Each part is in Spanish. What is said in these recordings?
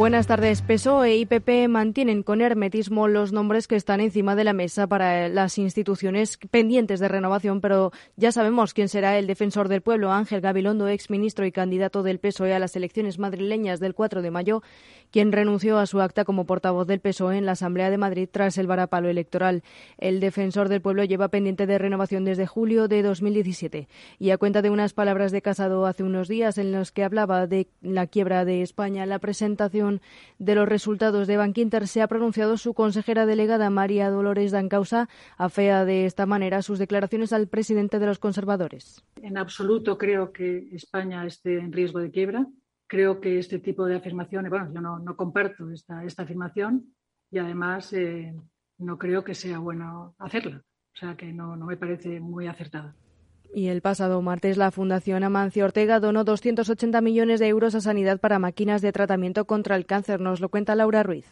Buenas tardes. PSOE y PP mantienen con hermetismo los nombres que están encima de la mesa para las instituciones pendientes de renovación, pero ya sabemos quién será el defensor del pueblo, Ángel Gabilondo, ex ministro y candidato del PSOE a las elecciones madrileñas del 4 de mayo, quien renunció a su acta como portavoz del PSOE en la Asamblea de Madrid tras el varapalo electoral. El defensor del pueblo lleva pendiente de renovación desde julio de 2017 y a cuenta de unas palabras de Casado hace unos días en los que hablaba de la quiebra de España, la presentación de los resultados de Bankinter se ha pronunciado su consejera delegada María Dolores Dancausa, afea de esta manera sus declaraciones al presidente de los conservadores. En absoluto creo que España esté en riesgo de quiebra creo que este tipo de afirmaciones, bueno, yo no, comparto esta, esta, afirmación y además eh, no creo que sea bueno hacerla. O sea que no me parece muy acertada. Y el pasado martes la Fundación Amancio Ortega donó 280 millones de euros a Sanidad para máquinas de tratamiento contra el cáncer. Nos lo cuenta Laura Ruiz.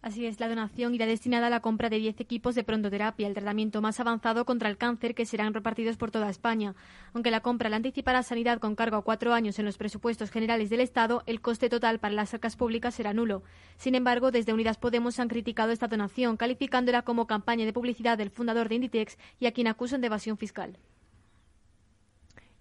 Así es, la donación irá destinada a la compra de 10 equipos de prontoterapia, el tratamiento más avanzado contra el cáncer que serán repartidos por toda España. Aunque la compra la anticipará Sanidad con cargo a cuatro años en los presupuestos generales del Estado, el coste total para las arcas públicas será nulo. Sin embargo, desde Unidas Podemos han criticado esta donación, calificándola como campaña de publicidad del fundador de Inditex y a quien acusan de evasión fiscal.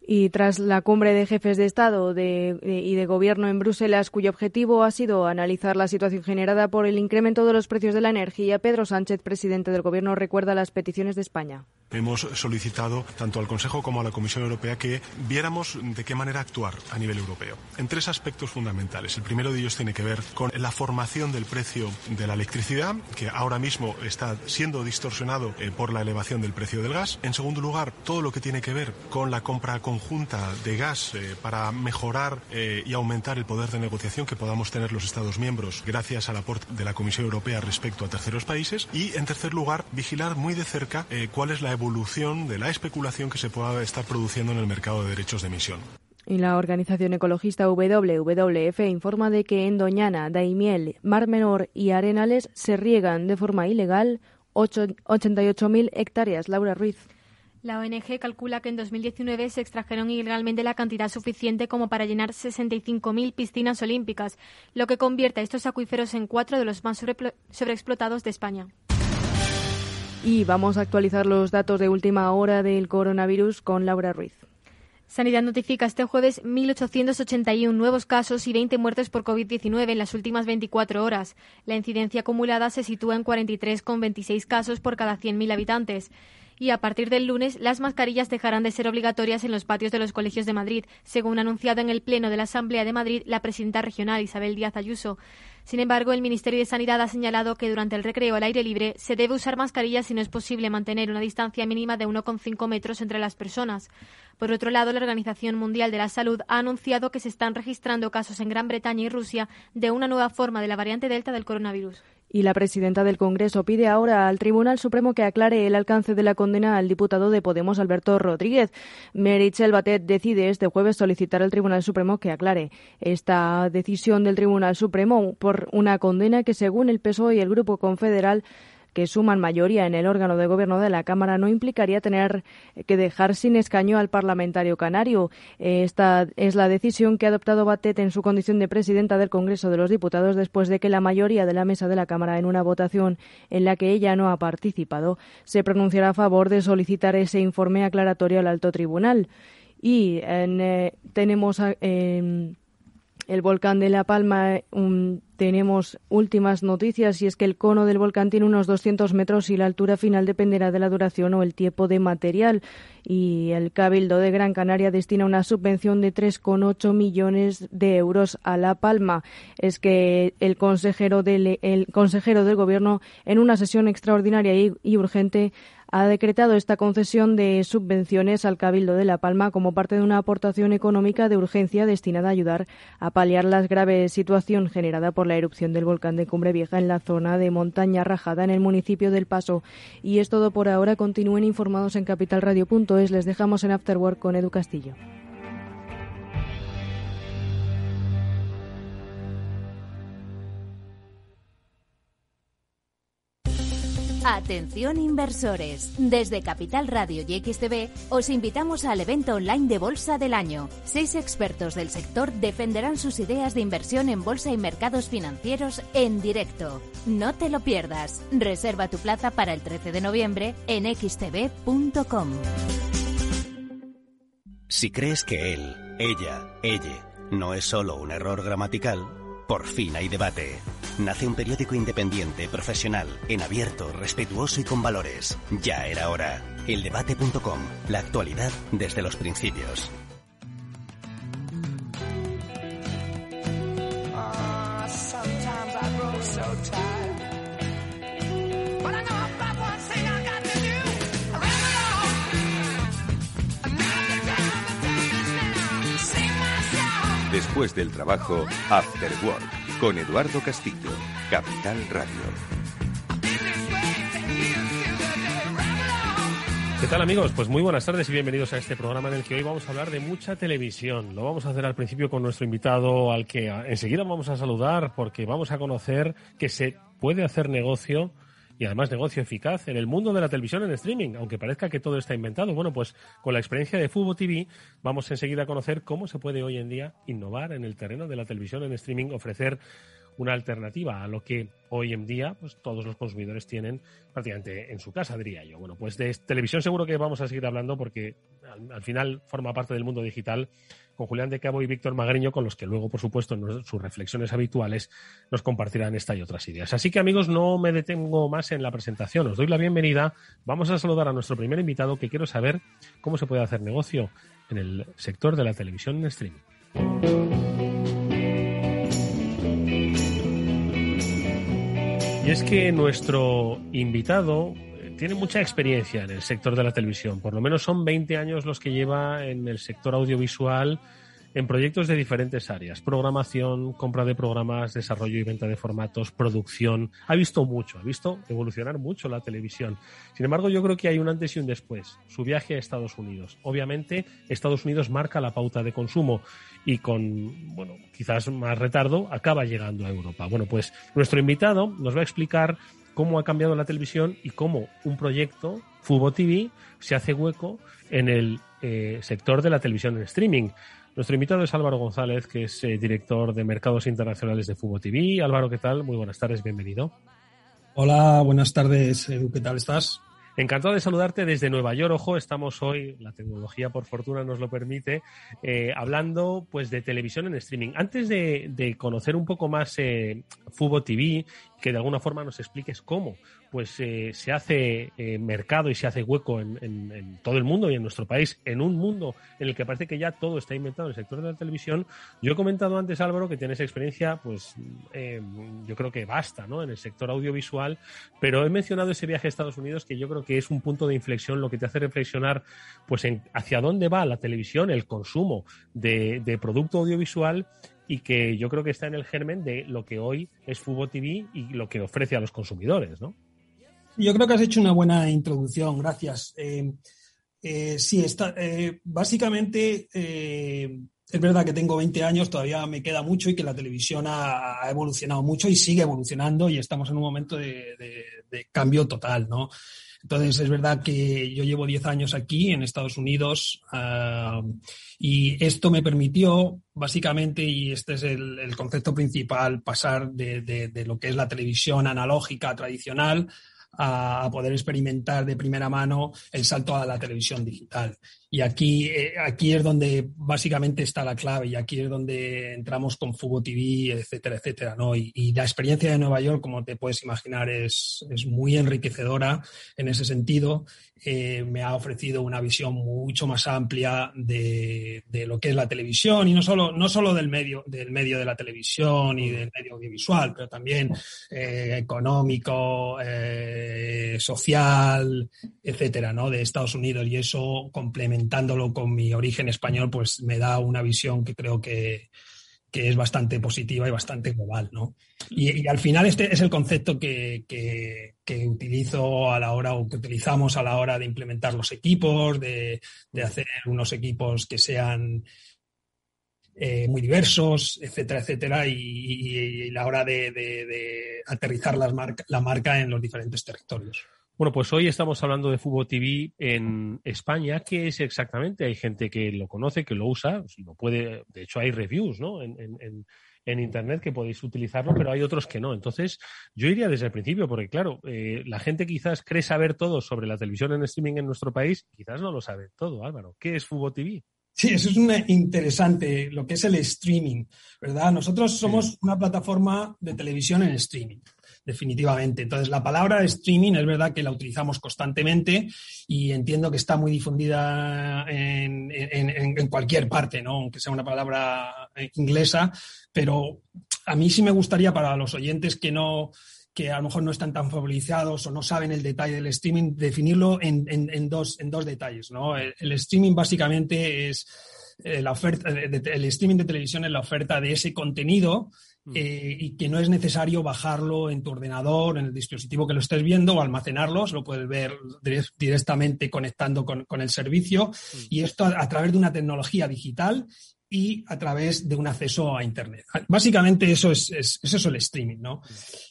Y tras la cumbre de jefes de Estado y de Gobierno en Bruselas, cuyo objetivo ha sido analizar la situación generada por el incremento de los precios de la energía, Pedro Sánchez, presidente del Gobierno, recuerda las peticiones de España. Hemos solicitado tanto al Consejo como a la Comisión Europea que viéramos de qué manera actuar a nivel europeo en tres aspectos fundamentales. El primero de ellos tiene que ver con la formación del precio de la electricidad, que ahora mismo está siendo distorsionado eh, por la elevación del precio del gas. En segundo lugar, todo lo que tiene que ver con la compra conjunta de gas eh, para mejorar eh, y aumentar el poder de negociación que podamos tener los Estados miembros gracias al aporte de la Comisión Europea respecto a terceros países. Y en tercer lugar, vigilar muy de cerca cuál es la evolución de la especulación que se pueda estar produciendo en el mercado de derechos de emisión. Y la organización ecologista WWF informa de que en Doñana, Daimiel, Mar Menor y Arenales se riegan de forma ilegal 88.000 hectáreas. Laura Ruiz. La ONG calcula que en 2019 se extrajeron ilegalmente la cantidad suficiente como para llenar 65.000 piscinas olímpicas, lo que convierte a estos acuíferos en cuatro de los más sobreexplotados de España. Y vamos a actualizar los datos de última hora del coronavirus con Laura Ruiz. Sanidad notifica este jueves 1.881 nuevos casos y 20 muertes por COVID-19 en las últimas 24 horas. La incidencia acumulada se sitúa en 43,26 casos por cada 100.000 habitantes y a partir del lunes las mascarillas dejarán de ser obligatorias en los patios de los colegios de Madrid, según anunciado en el Pleno de la Asamblea de Madrid la presidenta regional Isabel Díaz Ayuso. Sin embargo, el Ministerio de Sanidad ha señalado que durante el recreo al aire libre se debe usar mascarillas si no es posible mantener una distancia mínima de 1,5 metros entre las personas. Por otro lado, la Organización Mundial de la Salud ha anunciado que se están registrando casos en Gran Bretaña y Rusia de una nueva forma de la variante Delta del coronavirus. Y la presidenta del Congreso pide ahora al Tribunal Supremo que aclare el alcance de la condena al diputado de Podemos, Alberto Rodríguez. Meritxell Batet decide este jueves solicitar al Tribunal Supremo que aclare esta decisión del Tribunal Supremo por una condena que, según el PSOE y el Grupo Confederal, que suman mayoría en el órgano de gobierno de la Cámara no implicaría tener que dejar sin escaño al parlamentario canario. Esta es la decisión que ha adoptado Batet en su condición de presidenta del Congreso de los Diputados después de que la mayoría de la mesa de la Cámara, en una votación en la que ella no ha participado, se pronunciará a favor de solicitar ese informe aclaratorio al alto tribunal. Y eh, tenemos. Eh, el volcán de La Palma, tenemos últimas noticias y es que el cono del volcán tiene unos 200 metros y la altura final dependerá de la duración o el tiempo de material. Y el Cabildo de Gran Canaria destina una subvención de 3,8 millones de euros a La Palma. Es que el consejero del, el consejero del Gobierno, en una sesión extraordinaria y urgente, ha decretado esta concesión de subvenciones al Cabildo de La Palma como parte de una aportación económica de urgencia destinada a ayudar a paliar la grave situación generada por la erupción del volcán de Cumbre Vieja en la zona de montaña rajada en el municipio del Paso. Y es todo por ahora. Continúen informados en capitalradio.es. Les dejamos en Afterwork con Edu Castillo. Atención inversores. Desde Capital Radio y XTV os invitamos al evento online de Bolsa del Año. Seis expertos del sector defenderán sus ideas de inversión en bolsa y mercados financieros en directo. No te lo pierdas. Reserva tu plaza para el 13 de noviembre en xtv.com. Si crees que él, ella, ella no es solo un error gramatical, por fin hay debate. Nace un periódico independiente, profesional, en abierto, respetuoso y con valores. Ya era hora. Eldebate.com. La actualidad desde los principios. Después del trabajo, After Work, con Eduardo Castillo, Capital Radio. ¿Qué tal amigos? Pues muy buenas tardes y bienvenidos a este programa en el que hoy vamos a hablar de mucha televisión. Lo vamos a hacer al principio con nuestro invitado al que enseguida vamos a saludar porque vamos a conocer que se puede hacer negocio y además negocio eficaz en el mundo de la televisión en streaming, aunque parezca que todo está inventado. Bueno, pues con la experiencia de Fubo TV vamos enseguida a conocer cómo se puede hoy en día innovar en el terreno de la televisión en streaming, ofrecer una alternativa a lo que hoy en día pues, todos los consumidores tienen prácticamente en su casa, diría yo. Bueno, pues de televisión seguro que vamos a seguir hablando porque al final forma parte del mundo digital con Julián de Cabo y Víctor Magariño, con los que luego, por supuesto, en sus reflexiones habituales nos compartirán esta y otras ideas. Así que, amigos, no me detengo más en la presentación. Os doy la bienvenida. Vamos a saludar a nuestro primer invitado que quiero saber cómo se puede hacer negocio en el sector de la televisión en streaming. Y es que nuestro invitado tiene mucha experiencia en el sector de la televisión. Por lo menos son 20 años los que lleva en el sector audiovisual en proyectos de diferentes áreas. Programación, compra de programas, desarrollo y venta de formatos, producción. Ha visto mucho, ha visto evolucionar mucho la televisión. Sin embargo, yo creo que hay un antes y un después. Su viaje a Estados Unidos. Obviamente, Estados Unidos marca la pauta de consumo y con, bueno, quizás más retardo, acaba llegando a Europa. Bueno, pues nuestro invitado nos va a explicar cómo ha cambiado la televisión y cómo un proyecto, Fubo TV, se hace hueco en el eh, sector de la televisión en streaming. Nuestro invitado es Álvaro González, que es eh, director de mercados internacionales de Fubo TV. Álvaro, ¿qué tal? Muy buenas tardes, bienvenido. Hola, buenas tardes, Edu, ¿qué tal estás? Encantado de saludarte desde Nueva York. Ojo, estamos hoy, la tecnología por fortuna nos lo permite, eh, hablando pues de televisión en streaming. Antes de, conocer un poco más eh, Fubo TV, que de alguna forma nos expliques cómo pues eh, se hace eh, mercado y se hace hueco en, todo el mundo y en nuestro país, en un mundo en el que parece que ya todo está inventado en el sector de la televisión. Yo he comentado antes, Álvaro, que tienes experiencia, pues eh, yo creo que basta, ¿no? En el sector audiovisual, pero he mencionado ese viaje a Estados Unidos que yo creo que es un punto de inflexión, lo que te hace reflexionar, pues en hacia dónde va la televisión, el consumo de, de producto audiovisual y que yo creo que está en el germen de lo que hoy es Fubo TV y lo que ofrece a los consumidores, ¿no? Yo creo que has hecho una buena introducción, gracias. Eh, eh, sí, está, eh, básicamente es verdad que tengo 20 años, todavía me queda mucho y que la televisión ha, evolucionado mucho y sigue evolucionando y estamos en un momento de, cambio total, ¿no? Entonces, es verdad que yo llevo 10 años aquí en Estados Unidos y esto me permitió, básicamente, y este es el, concepto principal, pasar de, lo que es la televisión analógica tradicional a, poder experimentar de primera mano el salto a la televisión digital. Y aquí, eh, aquí es donde básicamente está la clave y aquí es donde entramos con Fugo TV, etcétera, etcétera. ¿no? Y, la experiencia de Nueva York, como te puedes imaginar, es, es muy enriquecedora en ese sentido. Eh, me ha ofrecido una visión mucho más amplia de, de, lo que es la televisión y no solo, no solo del, medio, del medio de la televisión y del medio audiovisual, pero también eh, económico, social, etcétera, ¿no? de Estados Unidos. Y eso complementa complementándolo con mi origen español, pues me da una visión que creo que, es bastante positiva y bastante global, ¿no? Y, al final este es el concepto que, utilizo a la hora o que utilizamos a la hora de implementar los equipos, de, hacer unos equipos que sean eh, muy diversos, etcétera, etcétera, y, la hora de, aterrizar las la marca en los diferentes territorios. Bueno, pues hoy estamos hablando de Fútbol TV en España. ¿Qué es exactamente? Hay gente que lo conoce, que lo usa, lo puede, de hecho hay reviews, ¿no? En, en, en Internet que podéis utilizarlo, pero hay otros que no. Entonces, yo iría desde el principio, porque claro, eh, la gente quizás cree saber todo sobre la televisión en streaming en nuestro país, quizás no lo sabe todo, Álvaro. ¿Qué es Fútbol TV? Sí, eso es una interesante, lo que es el streaming, ¿verdad? Nosotros somos una plataforma de televisión en streaming, definitivamente. Entonces, la palabra streaming es verdad que la utilizamos constantemente y entiendo que está muy difundida en, cualquier parte, ¿no? Aunque sea una palabra inglesa, pero a mí sí me gustaría para los oyentes que no que a lo mejor no están tan favorizados o no saben el detalle del streaming, definirlo en, dos, en dos detalles. ¿no? El, streaming básicamente es eh, la oferta, el streaming de televisión es la oferta de ese contenido. Eh, y que no es necesario bajarlo en tu ordenador, en el dispositivo que lo estés viendo o almacenarlo, lo puedes ver directamente conectando con, el servicio mm. y esto a, través de una tecnología digital y a través de un acceso a Internet. Básicamente eso es, eso es el streaming, ¿no?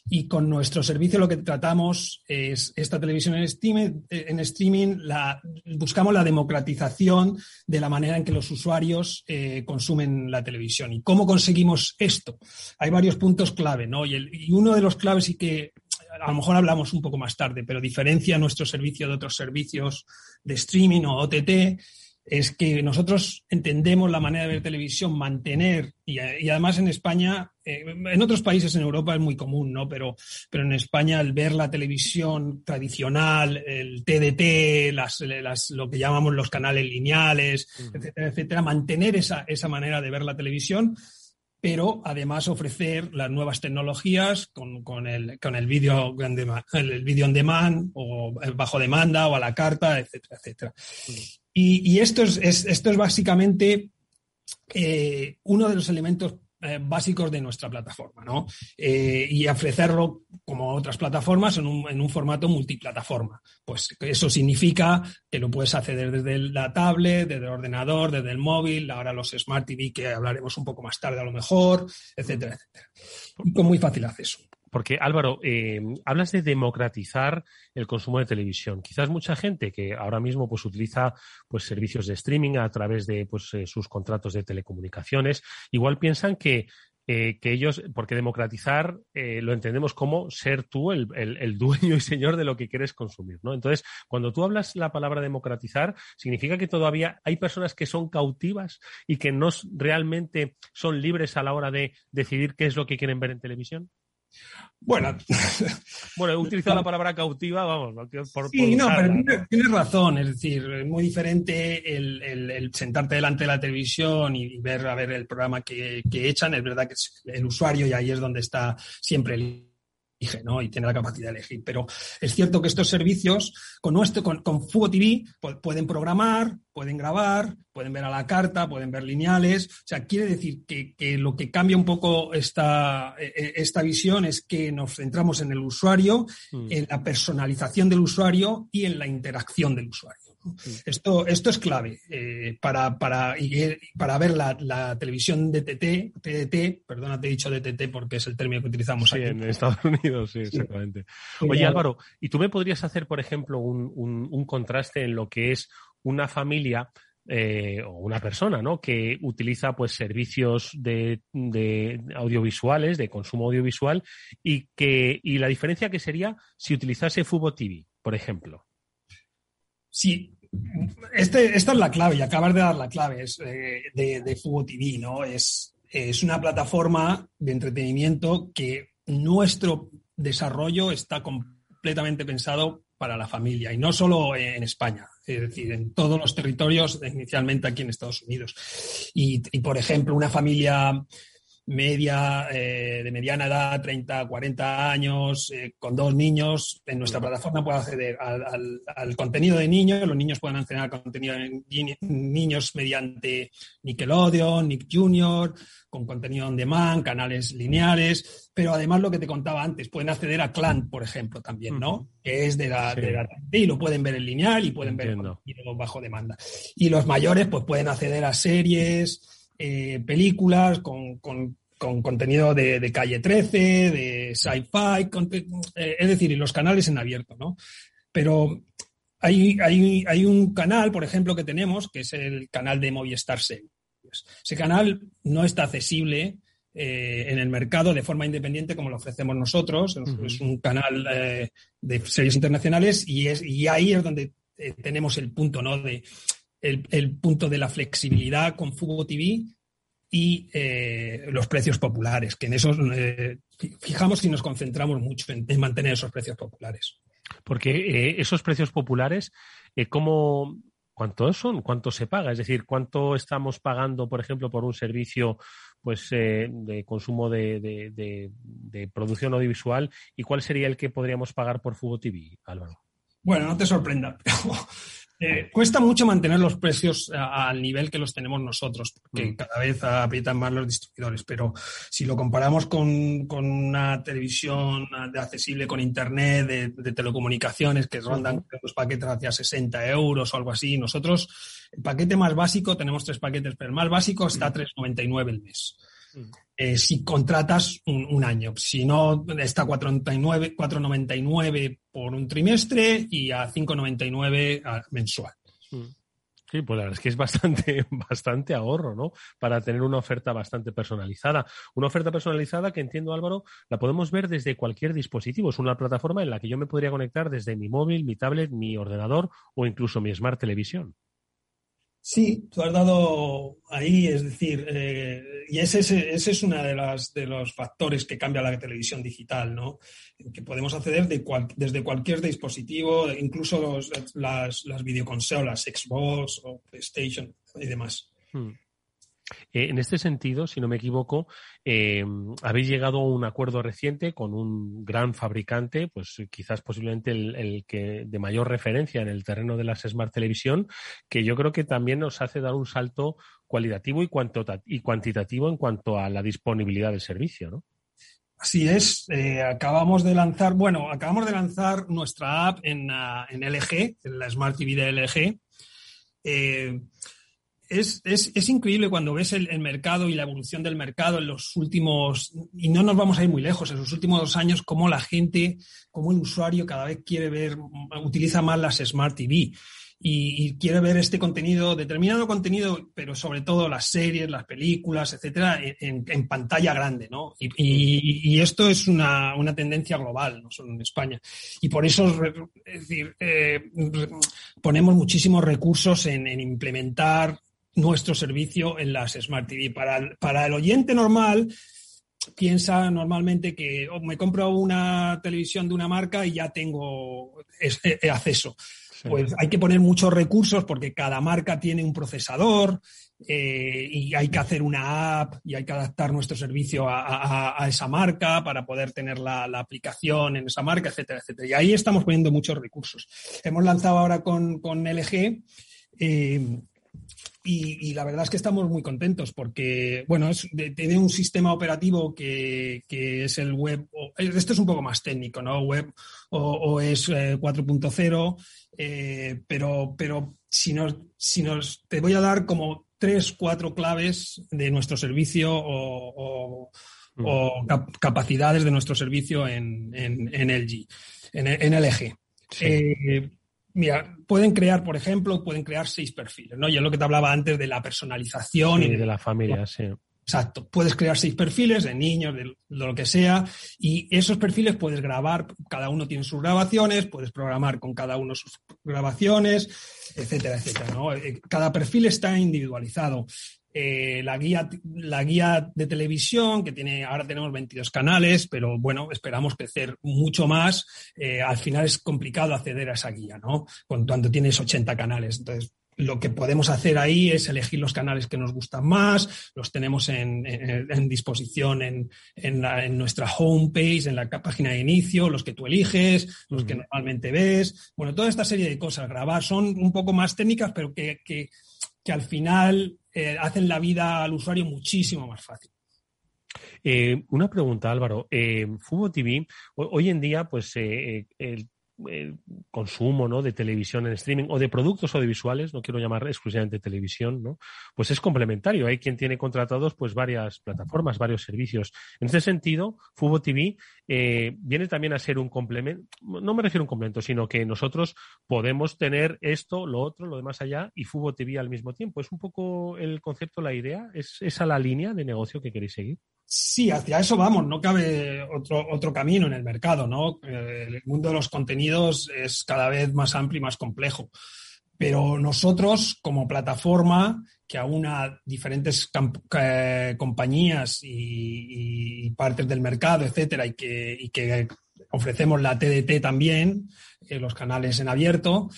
Y con nuestro servicio lo que tratamos es esta televisión en streaming, en streaming la, buscamos la democratización de la manera en que los usuarios eh, consumen la televisión. ¿Y cómo conseguimos esto? Hay varios puntos clave, ¿no? Y, y uno de los claves y que a lo mejor hablamos un poco más tarde, pero diferencia nuestro servicio de otros servicios de streaming o OTT es que nosotros entendemos la manera de ver televisión, mantener, y, además en España, eh, en otros países en Europa es muy común, ¿no? Pero, pero en España el ver la televisión tradicional, el TDT, las, lo que llamamos los canales lineales, etcétera, etcétera, mantener esa, esa manera de ver la televisión, pero además ofrecer las nuevas tecnologías con, con el, con el vídeo el video on demand o bajo demanda o a la carta, etcétera, etcétera. Y, esto, es, esto es básicamente eh, uno de los elementos eh, básicos de nuestra plataforma, ¿no? Eh, y ofrecerlo como otras plataformas en un, en un, formato multiplataforma. Pues eso significa que lo puedes acceder desde la tablet, desde el ordenador, desde el móvil, ahora los Smart TV que hablaremos un poco más tarde a lo mejor, etcétera, etcétera. Con muy fácil acceso. Porque Álvaro, eh, hablas de democratizar el consumo de televisión. Quizás mucha gente que ahora mismo pues utiliza pues servicios de streaming a través de pues eh, sus contratos de telecomunicaciones, igual piensan que eh, que ellos, porque democratizar lo entendemos como ser tú el, el, dueño y señor de lo que quieres consumir, ¿no? Entonces, cuando tú hablas la palabra democratizar, significa que todavía hay personas que son cautivas y que no realmente son libres a la hora de decidir qué es lo que quieren ver en televisión. Bueno, bueno, he utilizado la palabra cautiva, vamos, por, sí, no, pero tienes, razón, es decir, es muy diferente el, sentarte delante de la televisión y, ver a ver el programa que, que, echan, es verdad que es el usuario y ahí es donde está siempre el ¿no? y tiene la capacidad de elegir. Pero es cierto que estos servicios, con nuestro, con, con Fugo TV, pueden programar, pueden grabar, pueden ver a la carta, pueden ver lineales. O sea, quiere decir que, que lo que cambia un poco esta, e, e, esta visión es que nos centramos en el usuario, mm. en la personalización del usuario y en la interacción del usuario. Esto, esto es clave eh, para, para, para ver la, televisión de TT, TDT, perdona, te he dicho DTT porque es el término que utilizamos aquí. en Estados Unidos, sí, exactamente. Oye, Álvaro, ¿y tú me podrías hacer, por ejemplo, un, un, contraste en lo que es una familia eh, o una persona, ¿no? Que utiliza pues servicios de, de, audiovisuales, de consumo audiovisual, y que, y la diferencia que sería si utilizase Fubo TV, por ejemplo. Sí, este, esta es la clave y acabas de dar la clave eh, de, de Fubo TV, ¿no? Es, es una plataforma de entretenimiento que nuestro desarrollo está completamente pensado para la familia y no solo en España, es decir, en todos los territorios, inicialmente aquí en Estados Unidos. Y por ejemplo, una familia media, eh, de mediana edad, 30, 40 años, eh, con dos niños, en nuestra plataforma puede acceder al, contenido de niños, los niños pueden acceder al contenido de niños mediante Nickelodeon, Nick Junior, con contenido on demand, canales lineales, pero además lo que te contaba antes, pueden acceder a Clan, por ejemplo, también, ¿no? Que es de la, y lo pueden ver en lineal y pueden ver bajo demanda. Y los mayores, pues pueden acceder a series, eh, películas con, con, contenido de, calle 13, de sci-fi, eh, es decir, y los canales en abierto, ¿no? pero hay, hay, hay, un canal, por ejemplo, que tenemos, que es el canal de Movistar Series. Ese canal no está accesible eh, en el mercado de forma independiente como lo ofrecemos nosotros. Es un canal eh, de series internacionales y, es, y ahí es donde eh, tenemos el punto, ¿no? De, el, punto de la flexibilidad con Fubo TV y los precios populares, que en esos fijamos y nos concentramos mucho en, mantener esos precios populares. Porque esos precios populares, ¿cómo, ¿cuántos son? ¿Cuánto se paga? Es decir, ¿cuánto estamos pagando, por ejemplo, por un servicio pues eh, de consumo de, de, producción audiovisual y cuál sería el que podríamos pagar por Fubo TV, Álvaro? Bueno, no te sorprenda, eh, cuesta mucho mantener los precios al nivel que los tenemos nosotros, porque mm. cada vez aprietan más los distribuidores. Pero si lo comparamos con, una televisión accesible con internet, de, telecomunicaciones que rondan los paquetes hacia 60 euros o algo así, nosotros el paquete más básico, tenemos tres paquetes, pero el más básico está a 3,99 el mes. Mm. Eh, si contratas un, año. Si no, está a 4,99 por un trimestre y a 5,99 mensual. Mm. Sí, pues la verdad es que es bastante, bastante ahorro, ¿no? Para tener una oferta bastante personalizada. Una oferta personalizada que entiendo, Álvaro, la podemos ver desde cualquier dispositivo. Es una plataforma en la que yo me podría conectar desde mi móvil, mi tablet, mi ordenador o incluso mi smart televisión. Sí, tú has dado ahí, es decir, eh, y ese, ese, es uno de, las, de los factores que cambia la televisión digital, ¿no? Que podemos acceder de desde cualquier dispositivo, incluso las, las videoconsolas, Xbox o PlayStation y demás. Hmm. Eh, en este sentido, si no me equivoco, eh, habéis llegado a un acuerdo reciente con un gran fabricante, pues quizás posiblemente el, que de mayor referencia en el terreno de las Smart Televisión, que yo creo que también nos hace dar un salto cualitativo y, cuantitativo en cuanto a la disponibilidad del servicio, ¿no? Así es, eh, acabamos de lanzar, bueno, acabamos de lanzar nuestra app en, en LG, en la Smart TV de LG es, es, es, increíble cuando ves el, mercado y la evolución del mercado en los últimos, y no nos vamos a ir muy lejos, en los últimos dos años, cómo la gente, cómo el usuario cada vez quiere ver, utiliza más las Smart TV. Y, quiere ver este contenido, determinado contenido, pero sobre todo las series, las películas, etcétera, en, pantalla grande, ¿no? Y, esto es una, una, tendencia global, no solo en España. Y por eso, es decir, eh, ponemos muchísimos recursos en implementar nuestro servicio en las Smart TV. Para, para el oyente normal, piensa normalmente que oh, me compro una televisión de una marca y ya tengo eh, acceso. Pues hay que poner muchos recursos porque cada marca tiene un procesador eh, y hay que hacer una app y hay que adaptar nuestro servicio a, esa marca para poder tener la, aplicación en esa marca, etcétera, etcétera. Y ahí estamos poniendo muchos recursos. Hemos lanzado ahora con, con LG eh, y, la verdad es que estamos muy contentos porque, bueno, tiene un sistema operativo que, es el web, esto es un poco más técnico, ¿no? Web o, es 4.0, eh, eh, pero, pero si nos, si nos, te voy a dar como tres, cuatro claves de nuestro servicio o, mm. capacidades de nuestro servicio en, en, LG, en, LG. Eh, Mira, pueden crear, por ejemplo, pueden crear seis perfiles, ¿no? Y es lo que te hablaba antes de la personalización. y de la familia, sí. Exacto. Puedes crear seis perfiles de niños, de, lo que sea, y esos perfiles puedes grabar, cada uno tiene sus grabaciones, puedes programar con cada uno sus grabaciones, etcétera, etcétera. ¿no? Eh, cada perfil está individualizado. Eh, la, guía, la guía de televisión, que tiene, ahora tenemos 22 canales, pero bueno, esperamos crecer mucho más. Eh, al final es complicado acceder a esa guía, ¿no? Cuando tienes 80 canales. Entonces, lo que podemos hacer ahí es elegir los canales que nos gustan más, los tenemos en, disposición en, en, nuestra homepage, en la página de inicio, los que tú eliges, los que normalmente ves. Bueno, toda esta serie de cosas grabar son un poco más técnicas, pero que, que, que al final eh, hacen la vida al usuario muchísimo más fácil. Eh, una pregunta, Álvaro. Eh, Fubo TV, hoy en día, pues eh, consumo ¿no? de televisión en streaming o de productos audiovisuales, no quiero llamar exclusivamente televisión, ¿no? pues es complementario. Hay quien tiene contratados pues varias plataformas, varios servicios. En ese sentido, Fubo TV eh, viene también a ser un complemento, no me refiero a un complemento, sino que nosotros podemos tener esto, lo otro, lo demás allá y Fubo TV al mismo tiempo. ¿Es un poco el concepto, la idea? ¿Es esa la línea de negocio que queréis seguir? Sí, hacia eso vamos, no cabe otro, otro camino en el mercado, ¿no? Eh, el mundo de los contenidos es cada vez más amplio y más complejo. Pero nosotros, como plataforma que aúna diferentes eh, compañías y, partes del mercado, etcétera, y que, que ofrecemos la TDT también, eh, los canales en abierto,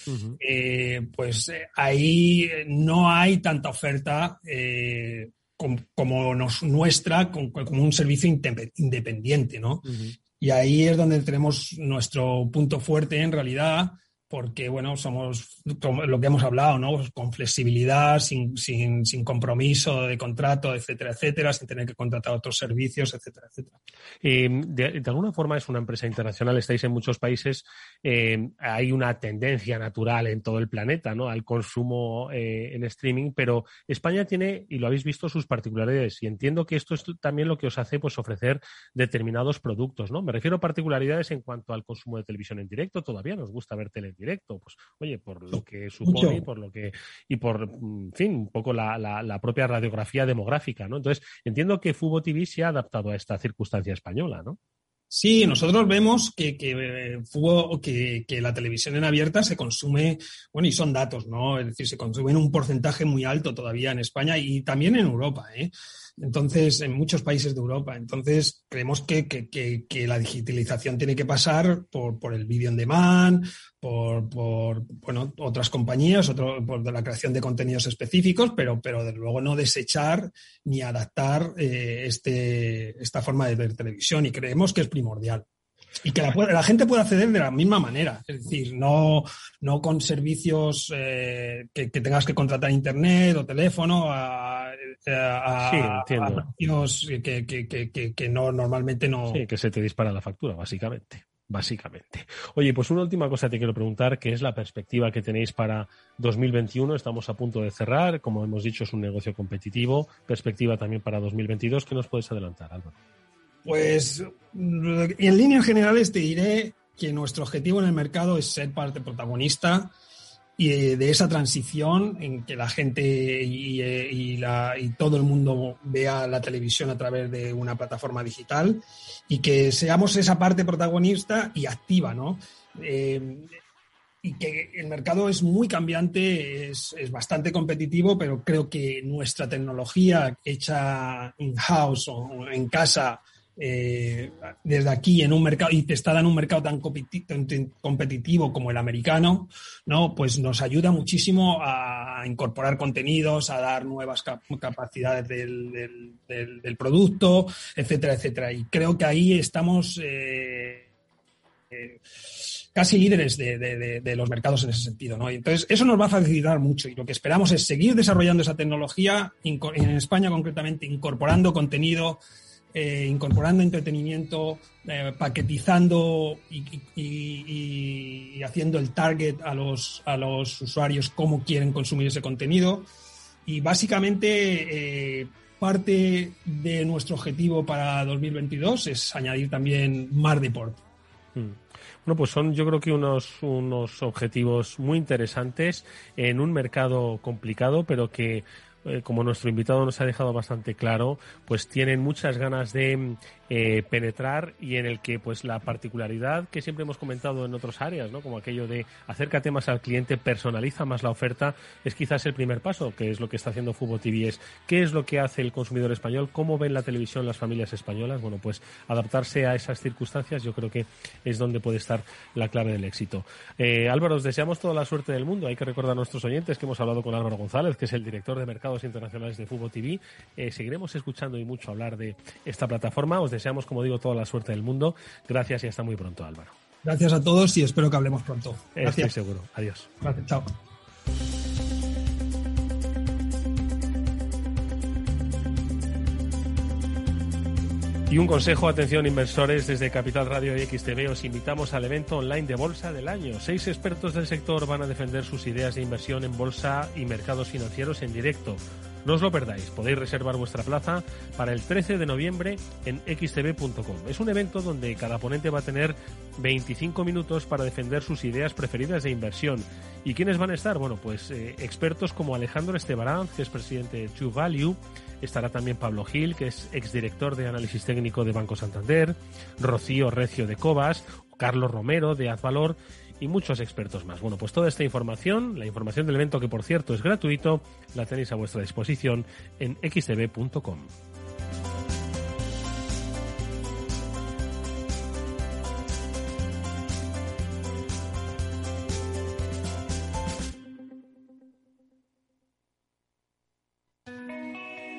pues ahí no hay tanta oferta como, nos nuestra, como, un servicio independiente, ¿no? Y ahí es donde tenemos nuestro punto fuerte en realidad, porque, bueno, somos lo que hemos hablado, ¿no? Con flexibilidad, sin, sin, compromiso de contrato, etcétera, etcétera, sin tener que contratar otros servicios, etcétera, etcétera. Eh, de, alguna forma es una empresa internacional, estáis en muchos países, eh, hay una tendencia natural en todo el planeta, ¿no? Al consumo eh, en streaming, pero España tiene, y lo habéis visto, sus particularidades, y entiendo que esto es también lo que os hace, pues, ofrecer determinados productos, ¿no? Me refiero a particularidades en cuanto al consumo de televisión en directo, todavía nos gusta ver tele directo, pues oye, por lo que supone y por lo que y por en fin, un poco la, la, propia radiografía demográfica, ¿no? Entonces, entiendo que Fubo TV se ha adaptado a esta circunstancia española, ¿no? Sí, nosotros vemos que, que, que, que, la televisión en abierta se consume, bueno, y son datos, ¿no? Es decir, se consume en un porcentaje muy alto todavía en España y también en Europa, ¿eh? Entonces, en muchos países de Europa. Entonces, creemos que, que, la digitalización tiene que pasar por, por el video on demand, por, por bueno, otras compañías, otro, por la creación de contenidos específicos, pero, pero desde luego no desechar ni adaptar eh, este, esta forma de televisión. Y creemos que es primordial y que la, gente pueda acceder de la misma manera. Es decir, no, no con servicios eh, que, tengas que contratar internet o teléfono a, a, sí, que, que, que, no normalmente no. Sí, que se te dispara la factura, básicamente. Básicamente. Oye, pues una última cosa te quiero preguntar, que es la perspectiva que tenéis para 2021. Estamos a punto de cerrar. Como hemos dicho, es un negocio competitivo. Perspectiva también para 2022. ¿Qué nos puedes adelantar, Álvaro? Pues en líneas generales te diré que nuestro objetivo en el mercado es ser parte protagonista y de esa transición en que la gente y, todo el mundo vea la televisión a través de una plataforma digital y que seamos esa parte protagonista y activa, ¿no? Eh, y que el mercado es muy cambiante, es, es, bastante competitivo, pero creo que nuestra tecnología hecha in-house o en casa eh, desde aquí en un mercado y te está en un mercado tan competitivo como el americano, ¿no? Pues nos ayuda muchísimo a incorporar contenidos, a dar nuevas capacidades del, producto, etcétera, etcétera. Y creo que ahí estamos eh, eh, casi líderes de, los mercados en ese sentido, entonces, eso nos va a facilitar mucho y lo que esperamos es seguir desarrollando esa tecnología, en España concretamente, incorporando contenido eh, incorporando entretenimiento, eh, paquetizando y, haciendo el target a los, a los usuarios cómo quieren consumir ese contenido. Y básicamente eh, parte de nuestro objetivo para 2022 es añadir también más deporte. Mm. Bueno, pues son yo creo que unos, unos objetivos muy interesantes en un mercado complicado, pero que eh, como nuestro invitado nos ha dejado bastante claro, pues tienen muchas ganas de eh, penetrar y en el que pues la particularidad que siempre hemos comentado en otras áreas, ¿no? como aquello de acércate más al cliente, personaliza más la oferta, es quizás el primer paso, que es lo que está haciendo Fútbol TV, es qué es lo que hace el consumidor español, cómo ven la televisión las familias españolas, bueno, pues adaptarse a esas circunstancias yo creo que es donde puede estar la clave del éxito. Eh, Álvaro, os deseamos toda la suerte del mundo, hay que recordar a nuestros oyentes que hemos hablado con Álvaro González, que es el director de mercados internacionales de Fútbol TV, eh, seguiremos escuchando y mucho hablar de esta plataforma, os deseamos, como digo, toda la suerte del mundo. Gracias y hasta muy pronto, Álvaro. Gracias a todos y espero que hablemos pronto. Gracias. Estoy seguro. Adiós. Gracias. Chao. Y un consejo, atención inversores, desde Capital Radio y XTV os invitamos al evento online de Bolsa del Año. Seis expertos del sector van a defender sus ideas de inversión en bolsa y mercados financieros en directo. No os lo perdáis, podéis reservar vuestra plaza para el 13 de noviembre en xtv.com. Es un evento donde cada ponente va a tener 25 minutos para defender sus ideas preferidas de inversión. ¿Y quiénes van a estar? Bueno, pues eh, expertos como Alejandro Estebarán, que es presidente de True Value, Estará también Pablo Gil, que es exdirector de análisis técnico de Banco Santander, Rocío Recio de Cobas, Carlos Romero de Advalor y muchos expertos más. Bueno, pues toda esta información, la información del evento que por cierto es gratuito, la tenéis a vuestra disposición en xtv.com.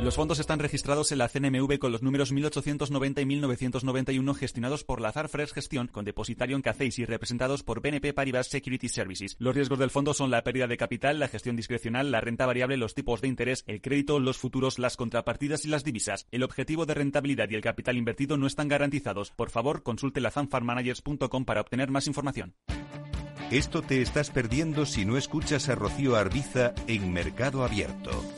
Los fondos están registrados en la CNMV con los números 1890 y 1991 gestionados por Lazar Fresh Gestión con depositario en CACEIS y representados por BNP Paribas Security Services. Los riesgos del fondo son la pérdida de capital, la gestión discrecional, la renta variable, los tipos de interés, el crédito, los futuros, las contrapartidas y las divisas. El objetivo de rentabilidad y el capital invertido no están garantizados. Por favor, consulte lazanfarmanagers.com para obtener más información. Esto te estás perdiendo si no escuchas a Rocío Arbiza en Mercado Abierto.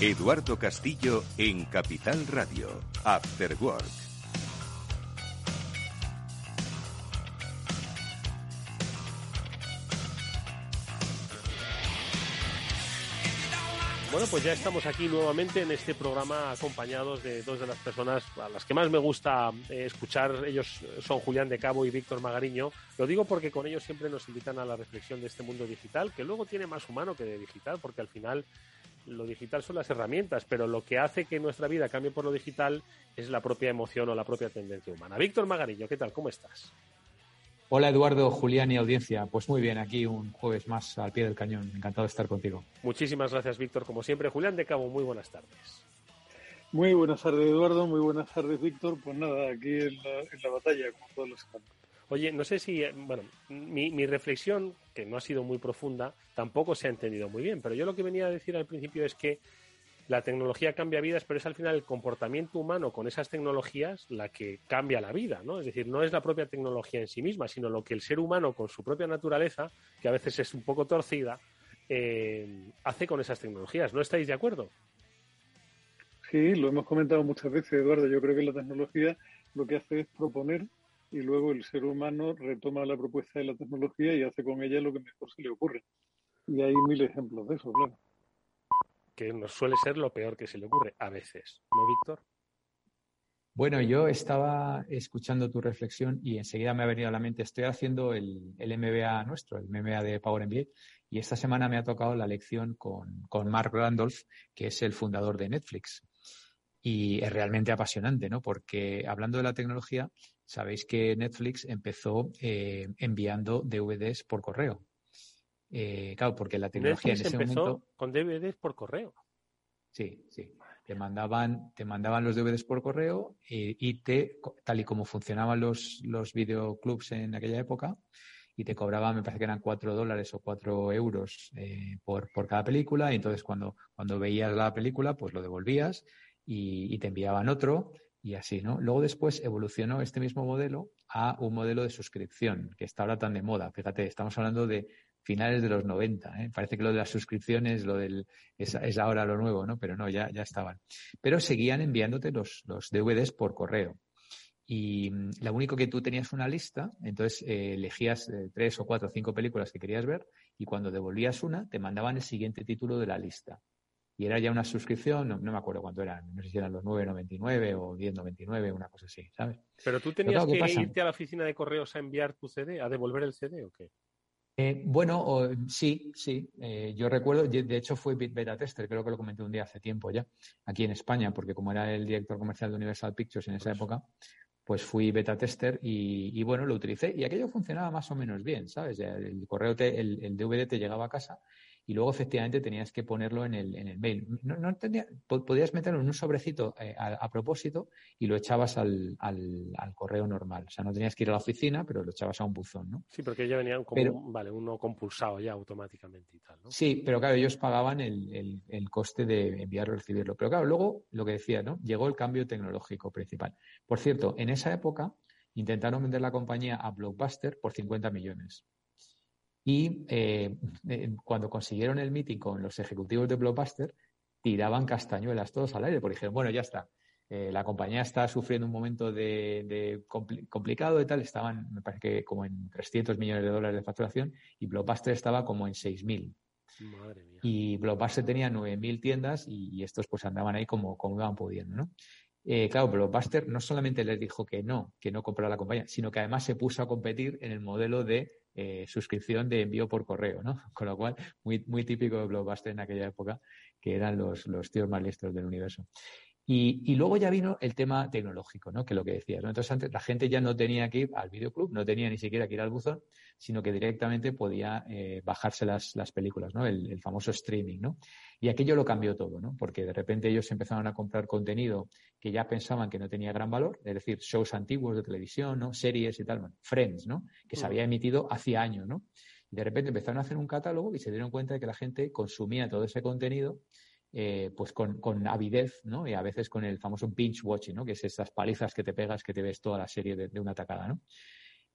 Eduardo Castillo en Capital Radio, After Work. Bueno, pues ya estamos aquí nuevamente en este programa acompañados de dos de las personas a las que más me gusta eh, escuchar. Ellos son Julián de Cabo y Víctor Magariño. Lo digo porque con ellos siempre nos invitan a la reflexión de este mundo digital, que luego tiene más humano que de digital, porque al final lo digital son las herramientas, pero lo que hace que nuestra vida cambie por lo digital es la propia emoción o la propia tendencia humana. Víctor Magarillo, ¿qué tal? ¿Cómo estás? Hola Eduardo, Julián y audiencia. Pues muy bien, aquí un jueves más al pie del cañón. Encantado de estar contigo. Muchísimas gracias, Víctor. Como siempre, Julián de Cabo, muy buenas tardes. Muy buenas tardes, Eduardo. Muy buenas tardes, Víctor. Pues nada, aquí en la, en la batalla, como todos los campos. Oye, no sé si, bueno, mi, mi, reflexión, que no ha sido muy profunda, tampoco se ha entendido muy bien, pero yo lo que venía a decir al principio es que la tecnología cambia vidas, pero es al final el comportamiento humano con esas tecnologías la que cambia la vida, ¿no? Es decir, no es la propia tecnología en sí misma, sino lo que el ser humano con su propia naturaleza, que a veces es un poco torcida, eh, hace con esas tecnologías. ¿No estáis de acuerdo? Sí, lo hemos comentado muchas veces, Eduardo. Yo creo que la tecnología lo que hace es proponer y luego el ser humano retoma la propuesta de la tecnología y hace con ella lo que mejor se le ocurre. Y hay mil ejemplos de eso, claro. Que nos suele ser lo peor que se le ocurre a veces, ¿no, Víctor? Bueno, yo estaba escuchando tu reflexión y enseguida me ha venido a la mente, estoy haciendo el, el MBA nuestro, el MBA de Power MBA, y esta semana me ha tocado la lección con, con Mark Randolph, que es el fundador de Netflix. Y es realmente apasionante, ¿no? Porque hablando de la tecnología, sabéis que Netflix empezó eh, enviando DVDs por correo. Eh, claro, porque la tecnología Netflix en ese empezó momento. con DVDs por correo. Sí, sí. Te mandaban, te mandaban los DVDs por correo y, y te, tal y como funcionaban los, los videoclubs en aquella época, y te cobraban, me parece que eran cuatro dólares o cuatro euros eh, por, por cada película. Y entonces cuando, cuando veías la película, pues lo devolvías y, y te enviaban otro y así, ¿no? Luego después evolucionó este mismo modelo a un modelo de suscripción, que está ahora tan de moda. Fíjate, estamos hablando de finales de los 90. ¿eh? Parece que lo de las suscripciones lo del, es, ahora lo nuevo, ¿no? Pero no, ya, ya estaban. Pero seguían enviándote los, los DVDs por correo. Y mm, lo único que tú tenías una lista, entonces eh, elegías eh, tres o cuatro o cinco películas que querías ver y cuando devolvías una te mandaban el siguiente título de la lista. Y era ya una suscripción, no, no me acuerdo cuánto eran, no sé si eran los 9.99 o 10.99, una cosa así, ¿sabes? Pero tú tenías Pero, claro, que irte a la oficina de correos a enviar tu CD, a devolver el CD o qué? Eh, bueno, o, sí, sí. Eh, yo recuerdo, de hecho fue beta tester, creo que lo comenté un día hace tiempo ya, aquí en España, porque como era el director comercial de Universal Pictures en esa pues. época, pues fui beta tester y, y, bueno, lo utilicé y aquello funcionaba más o menos bien, ¿sabes? El correo, te, el, el DVD te llegaba a casa y luego efectivamente tenías que ponerlo en el, en el mail. No, no tenía, podías meterlo en un sobrecito eh, a, a, propósito y lo echabas al, al, al, correo normal. O sea, no tenías que ir a la oficina, pero lo echabas a un buzón, ¿no? Sí, porque ya venían como, pero, vale, uno compulsado ya automáticamente y tal, ¿no? Sí, pero claro, ellos pagaban el, el, el coste de enviarlo y recibirlo. Pero claro, luego, lo que decía, ¿no? Llegó el cambio tecnológico principal. Por cierto, en esa época intentaron vender la compañía a Blockbuster por 50 millones. Y eh, eh, cuando consiguieron el meeting con los ejecutivos de Blockbuster, tiraban castañuelas todos al aire, porque dijeron, bueno, ya está, eh, la compañía está sufriendo un momento de, de compl complicado y tal, estaban, me parece que como en 300 millones de dólares de facturación, y Blockbuster estaba como en 6.000. Y Blockbuster tenía 9.000 tiendas y, y, estos pues andaban ahí como, como iban pudiendo, ¿no? Eh, claro, Blockbuster no solamente les dijo que no, que no comprara la compañía, sino que además se puso a competir en el modelo de eh, suscripción de envío por correo, ¿no? Con lo cual, muy, muy típico de Blockbuster en aquella época, que eran los, los tíos más listos del universo. Y, y, luego ya vino el tema tecnológico, ¿no? Que lo que decías, ¿no? Entonces antes la gente ya no tenía que ir al videoclub, no tenía ni siquiera que ir al buzón, sino que directamente podía eh, bajarse las, las películas, ¿no? El, el, famoso streaming, ¿no? Y aquello lo cambió todo, ¿no? Porque de repente ellos empezaron a comprar contenido que ya pensaban que no tenía gran valor, es decir, shows antiguos de televisión, ¿no? Series y tal, bueno, Friends, ¿no? Que se había emitido hacía años, ¿no? Y de repente empezaron a hacer un catálogo y se dieron cuenta de que la gente consumía todo ese contenido eh, pues con, con, avidez, ¿no? Y a veces con el famoso binge watching, ¿no? Que es esas palizas que te pegas que te ves toda la serie de, de una tacada, ¿no?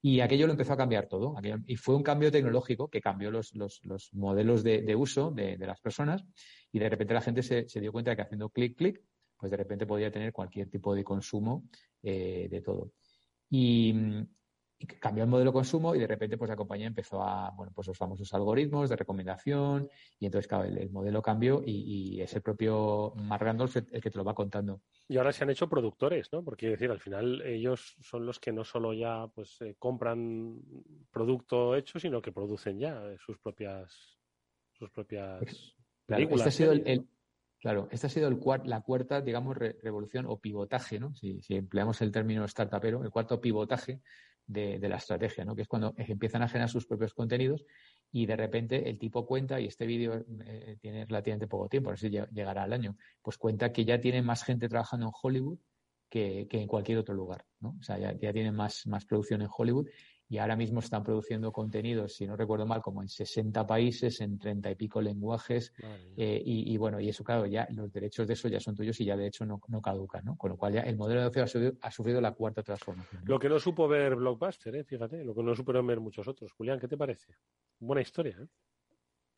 Y aquello lo empezó a cambiar todo. Aquello, y fue un cambio tecnológico que cambió los, los, los modelos de, de uso de, de, las personas. Y de repente la gente se, se dio cuenta de que haciendo clic, clic, pues de repente podía tener cualquier tipo de consumo eh, de todo. Y, y cambió el modelo de consumo y de repente pues la compañía empezó a, bueno, pues los famosos algoritmos de recomendación y entonces claro, el, el modelo cambió y, y, es el propio Mark Randolph el que te lo va contando. Y ahora se han hecho productores, ¿no? Porque decir, al final ellos son los que no solo ya pues eh, compran producto hecho, sino que producen ya sus propias sus propias claro, películas. Este ha sido el, el, claro, esta ha sido el cuart, la cuarta, digamos, re, revolución o pivotaje, ¿no? Si, si empleamos el término startupero, el cuarto pivotaje de, la estrategia, ¿no? Que es cuando empiezan a generar sus propios contenidos y de repente el tipo cuenta, y este vídeo eh, tiene relativamente poco tiempo, no sé si llegará al año, pues cuenta que ya tiene más gente trabajando en Hollywood que, que en cualquier otro lugar, ¿no? O sea, ya, ya tiene más, más producción en Hollywood y ahora mismo están produciendo contenidos, si no recuerdo mal, como en 60 países, en 30 y pico lenguajes, eh, y, y, bueno, y eso, claro, ya los derechos de eso ya son tuyos y ya de hecho no, no caducan, ¿no? Con lo cual ya el modelo de negocio ha sufrido, ha sufrido la cuarta transformación. ¿no? Lo que no supo ver Blockbuster, ¿eh? fíjate, lo que no supieron ver muchos otros. Julián, ¿qué te parece? Buena historia, ¿eh?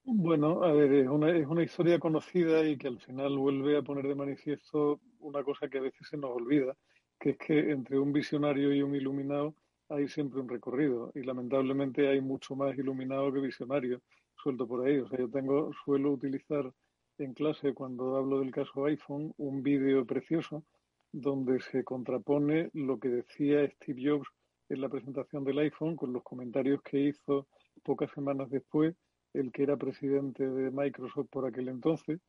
Bueno, a ver, es una, es una historia conocida y que al final vuelve a poner de manifiesto una cosa que a veces se nos olvida, que es que entre un visionario y un iluminado hay siempre un recorrido y lamentablemente hay mucho más iluminado que visionario suelto por ahí. O sea, yo tengo, suelo utilizar en clase cuando hablo del caso iPhone un vídeo precioso donde se contrapone lo que decía Steve Jobs en la presentación del iPhone con los comentarios que hizo pocas semanas después el que era presidente de Microsoft por aquel entonces,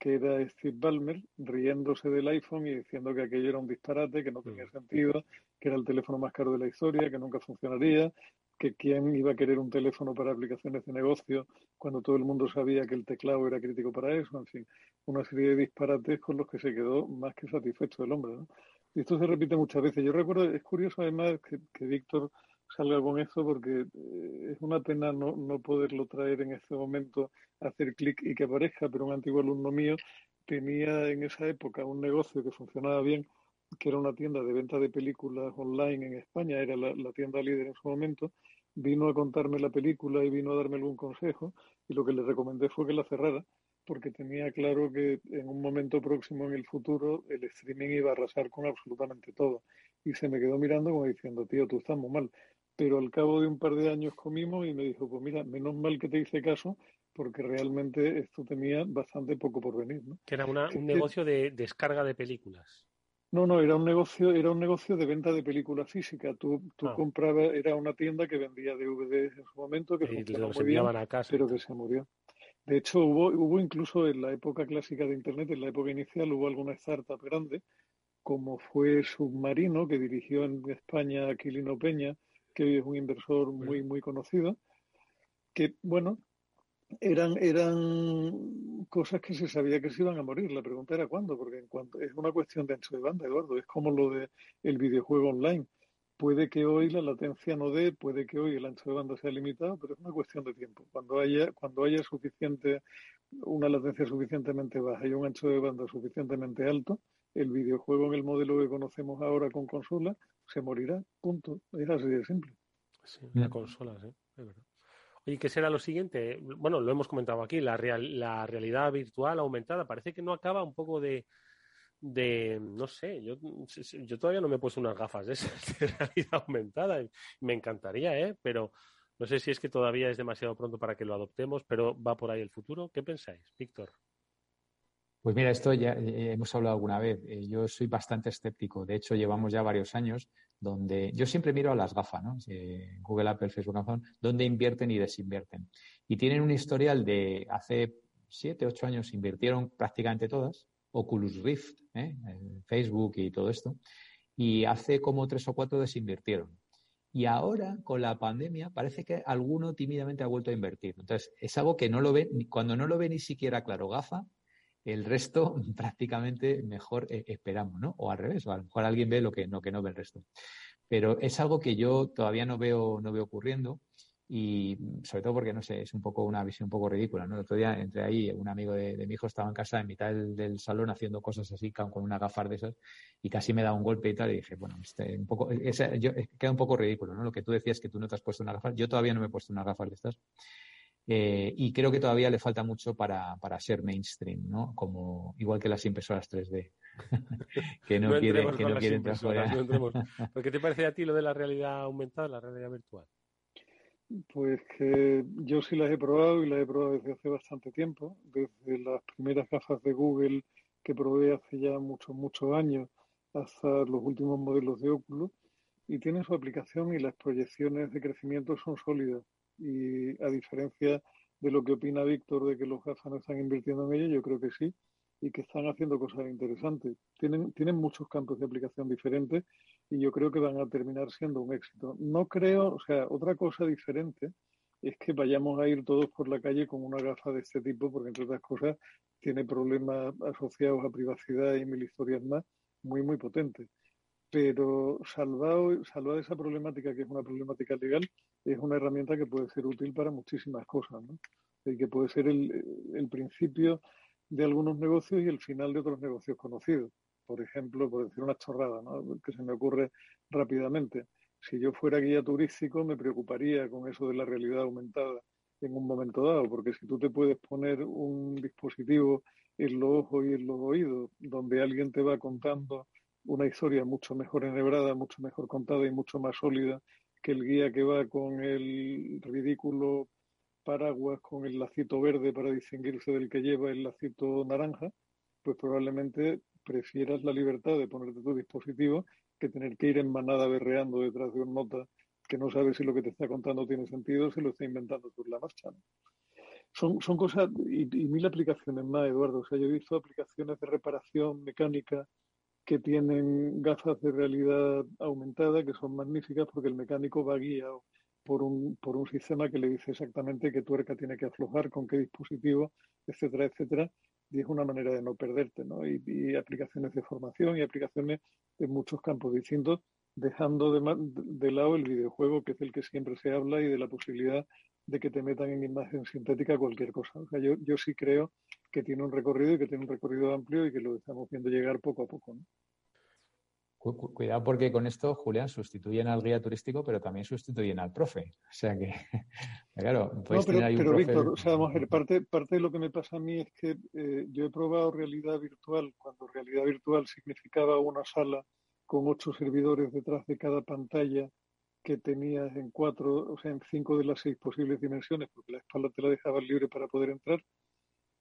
que era Steve Ballmer, riéndose del iPhone y diciendo que aquello era un disparate, que no tenía mm. sentido, que era el teléfono más caro de la historia, que nunca funcionaría, que quién iba a querer un teléfono para aplicaciones de negocio cuando todo el mundo sabía que el teclado era crítico para eso, en fin, una serie de disparates con los que se quedó más que satisfecho el hombre. Y esto se repite muchas veces. Yo recuerdo, es curioso además que, que Víctor salga con eso porque eh, es una pena no, no poderlo traer en este momento, hacer clic y que aparezca, pero un antiguo alumno mío tenía en esa época un negocio que funcionaba bien que era una tienda de venta de películas online en España, era la, tienda líder en su momento, vino a contarme la película y vino a darme algún consejo y lo que le recomendé fue que la cerrara porque tenía claro que en un momento próximo en el futuro el streaming iba a arrasar con absolutamente todo. Y se me quedó mirando como diciendo, tío, tú estás muy mal. Pero al cabo de un par de años comimos y me dijo, pues mira, menos mal que te hice caso porque realmente esto tenía bastante poco por venir. ¿no? Que era un negocio de descarga de películas. No, no, era un negocio, era un negocio de venta de película física. Tú, tú ah. comprabas, era una tienda que vendía DVDs en su momento, que funcionaba muy bien, pero que se murió. De hecho, hubo, hubo incluso en la época clásica de Internet, en la época inicial, hubo alguna startup grande, como fue Submarino, que dirigió en España Aquilino Peña, que hoy es un inversor muy, muy conocido, que, bueno, eran, eran cosas que se sabía que se iban a morir. La pregunta era cuándo, porque en cuanto, es una cuestión de ancho de banda, Eduardo. Es como lo de el videojuego online. Puede que hoy la latencia no dé, puede que hoy el ancho de banda sea limitado, pero es una cuestión de tiempo. Cuando haya, cuando haya suficiente, una latencia suficientemente baja y un ancho de banda suficientemente alto, el videojuego en el modelo que conocemos ahora con consola se morirá. Punto. Es así de simple. Sí, la consola, sí, es verdad. ¿Y qué será lo siguiente? Bueno, lo hemos comentado aquí, la, la realidad virtual aumentada. Parece que no acaba un poco de, de no sé, yo, yo todavía no me he puesto unas gafas de, de realidad aumentada. Me encantaría, ¿eh? Pero no sé si es que todavía es demasiado pronto para que lo adoptemos, pero va por ahí el futuro. ¿Qué pensáis, Víctor? Pues mira, esto ya hemos hablado alguna vez. Eh, yo soy bastante escéptico. De hecho, llevamos ya varios años donde yo siempre miro a las gafas, ¿no? Google, Apple, Facebook, Amazon, donde invierten y desinvierten. Y tienen un historial de hace siete, ocho años invirtieron prácticamente todas, Oculus Rift, ¿eh? Facebook y todo esto, y hace como tres o cuatro desinvirtieron. Y ahora, con la pandemia, parece que alguno tímidamente ha vuelto a invertir. Entonces, es algo que no lo ve, cuando no lo ve ni siquiera claro gafa, el resto prácticamente mejor eh, esperamos, ¿no? O al revés, o a lo mejor alguien ve lo que no, que no ve el resto. Pero es algo que yo todavía no veo, no veo ocurriendo y sobre todo porque, no sé, es un poco una visión un poco ridícula, ¿no? El otro día entre ahí, un amigo de, mi hijo estaba en casa en mitad del, salón haciendo cosas así con, una gafar de esas y casi me da un golpe y tal y dije, bueno, este, un poco, yo, queda un poco ridículo, ¿no? Lo que tú decías que tú no te has puesto una gafar, yo todavía no me he puesto una gafar de estas eh, y creo que todavía le falta mucho para, para, ser mainstream, ¿no? Como, igual que las impresoras 3D. que no, quieren, que no quieren ¿Qué te parece a ti lo de la realidad aumentada, la realidad virtual? Pues que yo sí las he probado y las he probado desde hace bastante tiempo, desde las primeras gafas de Google que probé hace ya muchos, muchos años hasta los últimos modelos de Oculus y tienen su aplicación y las proyecciones de crecimiento son sólidas y a diferencia de lo que opina Víctor de que los gafas no están invirtiendo en ello, yo creo que sí y que están haciendo cosas interesantes. Tienen, tienen muchos campos de aplicación diferentes y yo creo que van a terminar siendo un éxito. No creo, o sea, otra cosa diferente es que vayamos a ir todos por la calle con una gafa de este tipo, porque entre otras cosas tiene problemas asociados a privacidad y mil historias más muy, muy potentes pero salvado, salvado esa problemática, que es una problemática legal, es una herramienta que puede ser útil para muchísimas cosas, ¿no? Y que puede ser el, principio de algunos negocios y el final de otros negocios conocidos. Por ejemplo, por decir una chorrada, ¿no? que se me ocurre rápidamente. Si yo fuera guía turístico, me preocuparía con eso de la realidad aumentada en un momento dado, porque si tú te puedes poner un dispositivo en los ojos y en los oídos, donde alguien te va contando una historia mucho mejor enhebrada, mucho mejor contada y mucho más sólida que el guía que va con el ridículo paraguas con el lacito verde para distinguirse del que lleva el lacito naranja, pues probablemente prefieras la libertad de ponerte tu dispositivo que tener que ir en manada berreando detrás de un nota que no sabe si lo que te está contando tiene sentido o si lo está inventando por la marcha. Son, son cosas y, y, mil aplicaciones más, Eduardo. O sea, yo he visto aplicaciones de reparación mecánica que tienen gafas de realidad aumentada que son magníficas porque el mecánico va guiado por un, por un sistema que le dice exactamente qué tuerca tiene que aflojar, con qué dispositivo, etcétera, etcétera. Y es una manera de no perderte, ¿no? Y, aplicaciones de formación y aplicaciones en muchos campos distintos, dejando de, lado el videojuego, que es el que siempre se habla, y de la posibilidad de que te metan en imagen sintética cualquier cosa. O sea, yo, yo sí creo que tiene un recorrido y que tiene un recorrido amplio y que lo estamos viendo llegar poco a poco. Cuidado porque con esto, Julián, sustituyen al guía turístico, pero también sustituyen al profe. O sea que, claro, no, pero, ahí un pero Víctor, o sea, vamos a ver, parte, parte de lo que me pasa a mí es que eh, yo he probado realidad virtual, cuando realidad virtual significaba una sala con ocho servidores detrás de cada pantalla que tenías en cuatro, o sea, en cinco de las seis posibles dimensiones, porque la espalda te la dejaban libre para poder entrar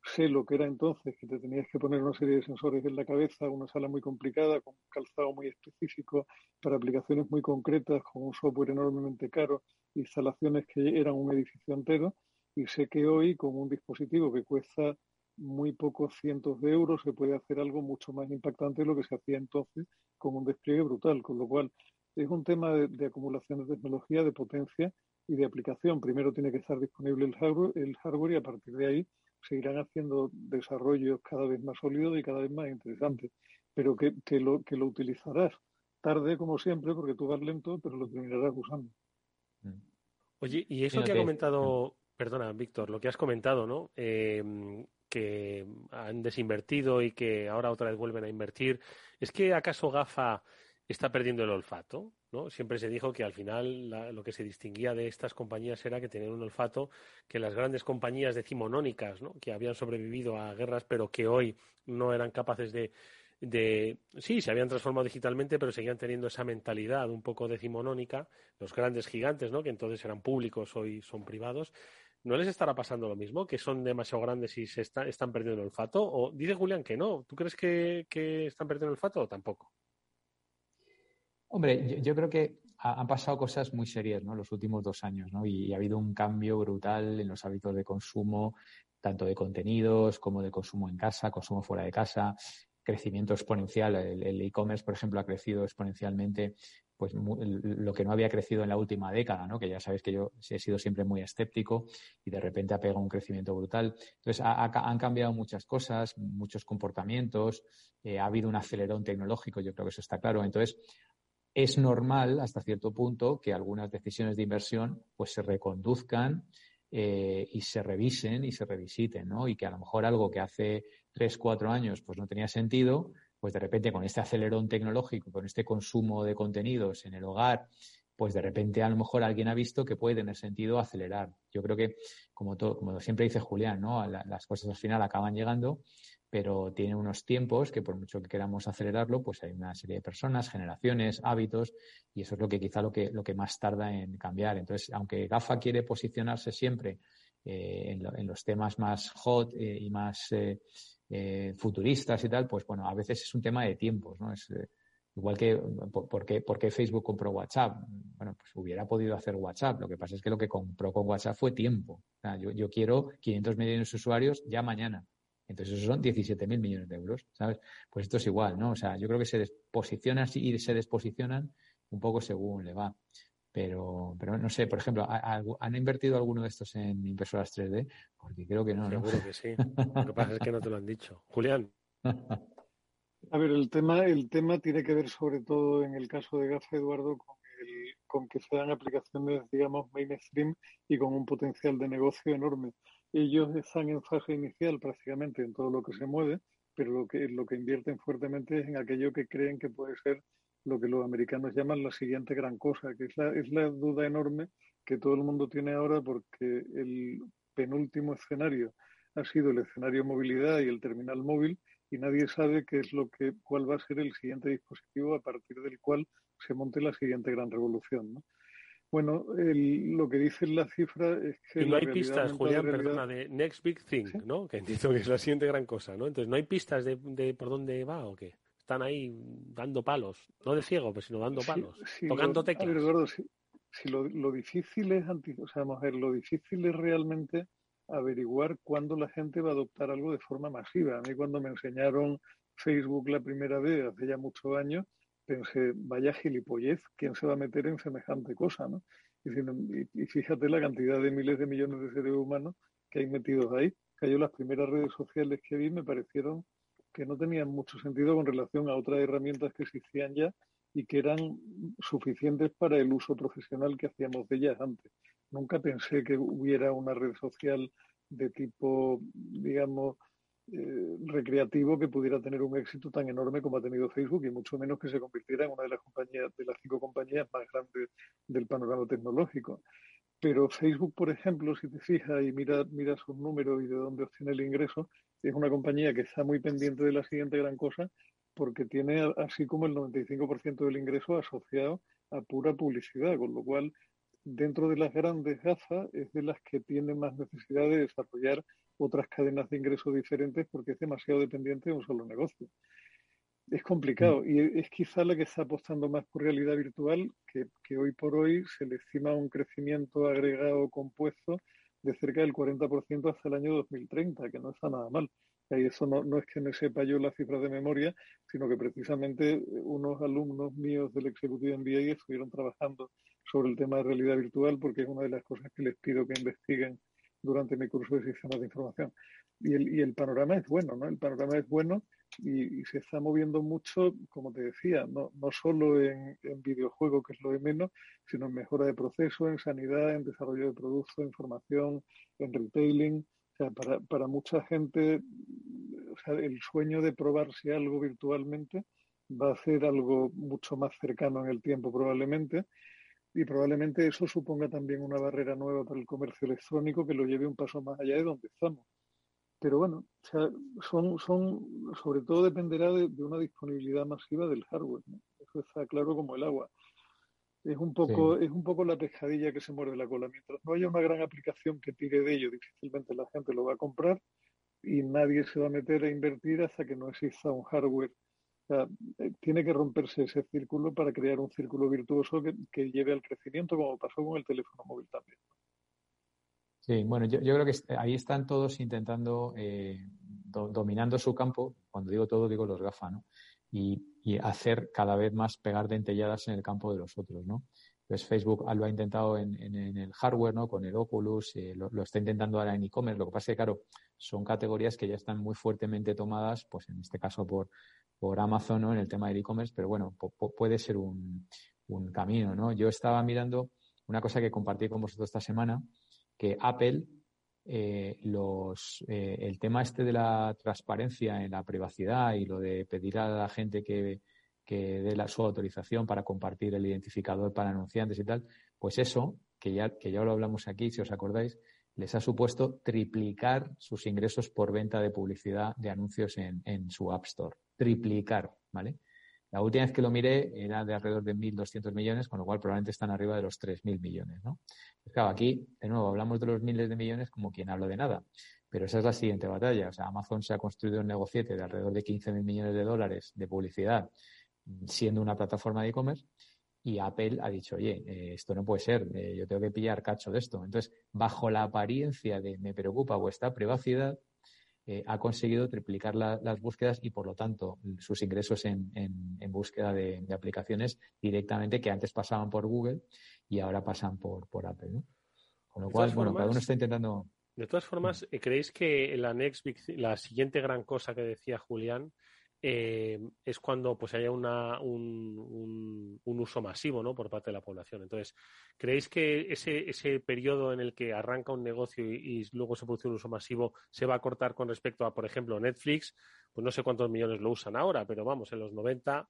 sé lo que era entonces, que te tenías que poner una serie de sensores en la cabeza, una sala muy complicada, con un calzado muy específico, para aplicaciones muy concretas, con un software enormemente caro, instalaciones que eran un edificio entero, y sé que hoy con un dispositivo que cuesta muy pocos cientos de euros se puede hacer algo mucho más impactante de lo que se hacía entonces con un despliegue brutal, con lo cual es un tema de, de acumulación de tecnología, de potencia y de aplicación. Primero tiene que estar disponible el hardware, el hardware y a partir de ahí seguirán haciendo desarrollos cada vez más sólidos y cada vez más interesantes, pero que, que, lo, que lo utilizarás tarde como siempre porque tú vas lento, pero lo terminarás usando. Mm. Oye, y eso que ha comentado, perdona, Víctor, lo que has comentado, ¿no? Eh, que han desinvertido y que ahora otra vez vuelven a invertir. ¿Es que acaso GAFA está perdiendo el olfato? ¿no? Siempre se dijo que al final la, lo que se distinguía de estas compañías era que tenían un olfato que las grandes compañías decimonónicas, ¿no? que habían sobrevivido a guerras, pero que hoy no eran capaces de, de sí, se habían transformado digitalmente, pero seguían teniendo esa mentalidad un poco decimonónica, los grandes gigantes, ¿no? que entonces eran públicos, hoy son privados. ¿No les estará pasando lo mismo? ¿Que son demasiado grandes y se está, están perdiendo el olfato? ¿O dice Julián que no? ¿Tú crees que, que están perdiendo el olfato o tampoco? Hombre, yo, creo que ha, han pasado cosas muy serias, ¿no? Los últimos dos años, ¿no? Y, ha habido un cambio brutal en los hábitos de consumo, tanto de contenidos como de consumo en casa, consumo fuera de casa, crecimiento exponencial. El e-commerce, por ejemplo, ha crecido exponencialmente, pues lo que no había crecido en la última década, ¿no? Que ya sabéis que yo he sido siempre muy escéptico y de repente ha pegado un crecimiento brutal. Entonces, ha, ha, han cambiado muchas cosas, muchos comportamientos, eh, ha habido un acelerón tecnológico, yo creo que eso está claro. Entonces, es normal hasta cierto punto que algunas decisiones de inversión pues se reconduzcan eh, y se revisen y se revisiten, ¿no? Y que a lo mejor algo que hace tres, cuatro años pues no tenía sentido, pues de repente con este acelerón tecnológico, con este consumo de contenidos en el hogar, pues de repente a lo mejor alguien ha visto que puede tener sentido acelerar. Yo creo que, como, todo, como siempre dice Julián, ¿no? las cosas al final acaban llegando pero tiene unos tiempos que por mucho que queramos acelerarlo, pues hay una serie de personas, generaciones, hábitos, y eso es lo que quizá lo que, lo que más tarda en cambiar. Entonces, aunque GAFA quiere posicionarse siempre eh, en, lo, en, los temas más hot eh, y más eh, eh, futuristas y tal, pues bueno, a veces es un tema de tiempos, ¿no? Es, eh, igual que, ¿por qué, ¿por qué Facebook compró WhatsApp? Bueno, pues hubiera podido hacer WhatsApp. Lo que pasa es que lo que compró con WhatsApp fue tiempo. Yo, yo quiero 500 millones de usuarios ya mañana entonces, esos son 17.000 millones de euros, ¿sabes? Pues esto es igual, ¿no? O sea, yo creo que se posicionan y se desposicionan un poco según le va. Pero, pero no sé, por ejemplo, ¿han invertido alguno de estos en impresoras 3D? Porque creo que no. Seguro ¿no? que sí. Lo que pasa es que no te lo han dicho. Julián. A ver, el tema, el tema tiene que ver sobre todo en el caso de GAFA, Eduardo, con, el, con que sean aplicaciones, digamos, mainstream y con un potencial de negocio enorme ellos están en fase inicial prácticamente en todo lo que se mueve, pero lo que, lo que invierten fuertemente es en aquello que creen que puede ser lo que los americanos llaman la siguiente gran cosa, que es la, es la duda enorme que todo el mundo tiene ahora porque el penúltimo escenario ha sido el escenario movilidad y el terminal móvil y nadie sabe qué es lo que cuál va a ser el siguiente dispositivo a partir del cual se monte la siguiente gran revolución. ¿no? Bueno, lo que dice la cifra es que... Y no hay pistas, Julián, perdona, de Next Big Thing, ¿no? Que entiendo que es la siguiente gran cosa, ¿no? Entonces, ¿no hay pistas de, de por dónde va o qué? Están ahí dando palos, no de ciego, pero sino dando palos, tocando teclas. Ver, si, lo, lo, difícil es, o sea, vamos a ver, lo difícil es realmente averiguar cuándo la gente va a adoptar algo de forma masiva. A mí cuando me enseñaron Facebook la primera vez, hace ya muchos años, pensé, vaya gilipollez, ¿quién se va a meter en semejante cosa? ¿no? Y, fíjate la cantidad de miles de millones de seres humanos que hay metidos ahí. Las primeras redes sociales que vi me parecieron que no tenían mucho sentido con relación a otras herramientas que existían ya y que eran suficientes para el uso profesional que hacíamos de ellas antes. Nunca pensé que hubiera una red social de tipo, digamos, eh, recreativo que pudiera tener un éxito tan enorme como ha tenido Facebook y mucho menos que se convirtiera en una de las de las cinco compañías más grandes del panorama tecnológico. Pero Facebook, por ejemplo, si te fijas y mira sus números y de dónde obtiene el ingreso, es una compañía que está muy pendiente de la siguiente gran cosa porque tiene así como el 95% del ingreso asociado a pura publicidad, con lo cual dentro de las grandes gafas es de las que tiene más necesidad de desarrollar otras cadenas de ingresos diferentes porque es demasiado dependiente de un solo negocio. Es complicado mm. y es quizá la que está apostando más por realidad virtual, que, que hoy por hoy se le estima un crecimiento agregado compuesto de cerca del 40% hasta el año 2030, que no está nada mal. Y eso no, no, es que me sepa yo las cifras de memoria, sino que precisamente unos alumnos míos del Executive MBA estuvieron trabajando sobre el tema de realidad virtual porque es una de las cosas que les pido que investiguen durante mi curso de sistemas de información. Y el, y el panorama es bueno, ¿no? El panorama es bueno y, se está moviendo mucho, como te decía, no, no solo en, en videojuegos, que es lo de menos, sino en mejora de procesos, en sanidad, en desarrollo de productos, en formación, en retailing. O sea, para, para mucha gente, o sea, el sueño de probarse algo virtualmente va a ser algo mucho más cercano en el tiempo probablemente y probablemente eso suponga también una barrera nueva para el comercio electrónico que lo lleve un paso más allá de donde estamos. Pero bueno, son, son, sobre todo dependerá de, una disponibilidad masiva del hardware. Eso está claro como el agua. Es un poco, es un poco la pescadilla que se muerde la cola. Mientras no haya una gran aplicación que tire de ello, difícilmente la gente lo va a comprar y nadie se va a meter a invertir hasta que no exista un hardware sea, eh, tiene que romperse ese círculo para crear un círculo virtuoso que, lleve al crecimiento, como pasó con el teléfono móvil también. Sí, bueno, yo, creo que ahí están todos intentando, eh, dominando su campo, cuando digo todo, digo los GAFA, ¿no? Y, hacer cada vez más pegar dentelladas en el campo de los otros, ¿no? Pues Facebook lo ha intentado en, el hardware, ¿no? Con el Oculus, eh, lo, lo, está intentando ahora en e-commerce. Lo que pasa es que, claro, son categorías que ya están muy fuertemente tomadas, pues en este caso por, por Amazon ¿no? en el tema de e-commerce, pero bueno, puede ser un, un, camino, ¿no? Yo estaba mirando una cosa que compartí con vosotros esta semana, que Apple, eh, los, eh, el tema este de la transparencia en la privacidad y lo de pedir a la gente que, que dé la, su autorización para compartir el identificador para anunciantes y tal, pues eso, que ya, que ya lo hablamos aquí, si os acordáis, les ha supuesto triplicar sus ingresos por venta de publicidad de anuncios en su App Store triplicar, ¿vale? La última vez que lo miré era de alrededor de 1.200 millones, con lo cual probablemente están arriba de los 3.000 millones, ¿no? Pues claro, aquí, de nuevo, hablamos de los miles de millones como quien habla de nada. Pero esa es la siguiente batalla. O sea, Amazon se ha construido un negociete de alrededor de 15.000 millones de dólares de publicidad siendo una plataforma de e-commerce y Apple ha dicho, oye, eh, esto no puede ser, eh, yo tengo que pillar cacho de esto. Entonces, bajo la apariencia de me preocupa vuestra privacidad, eh, ha conseguido triplicar las búsquedas y, por lo tanto, sus ingresos en, búsqueda de, aplicaciones directamente que antes pasaban por Google y ahora pasan por, por Apple. ¿no? Con lo cual, bueno, cada uno está intentando. De todas formas, ¿creéis que la, next la siguiente gran cosa que decía Julián eh, es cuando pues haya una, un, un, uso masivo ¿no? por parte de la población. Entonces, ¿creéis que ese, ese periodo en el que arranca un negocio y, luego se produce un uso masivo se va a cortar con respecto a, por ejemplo, Netflix? Pues no sé cuántos millones lo usan ahora, pero vamos, en los 90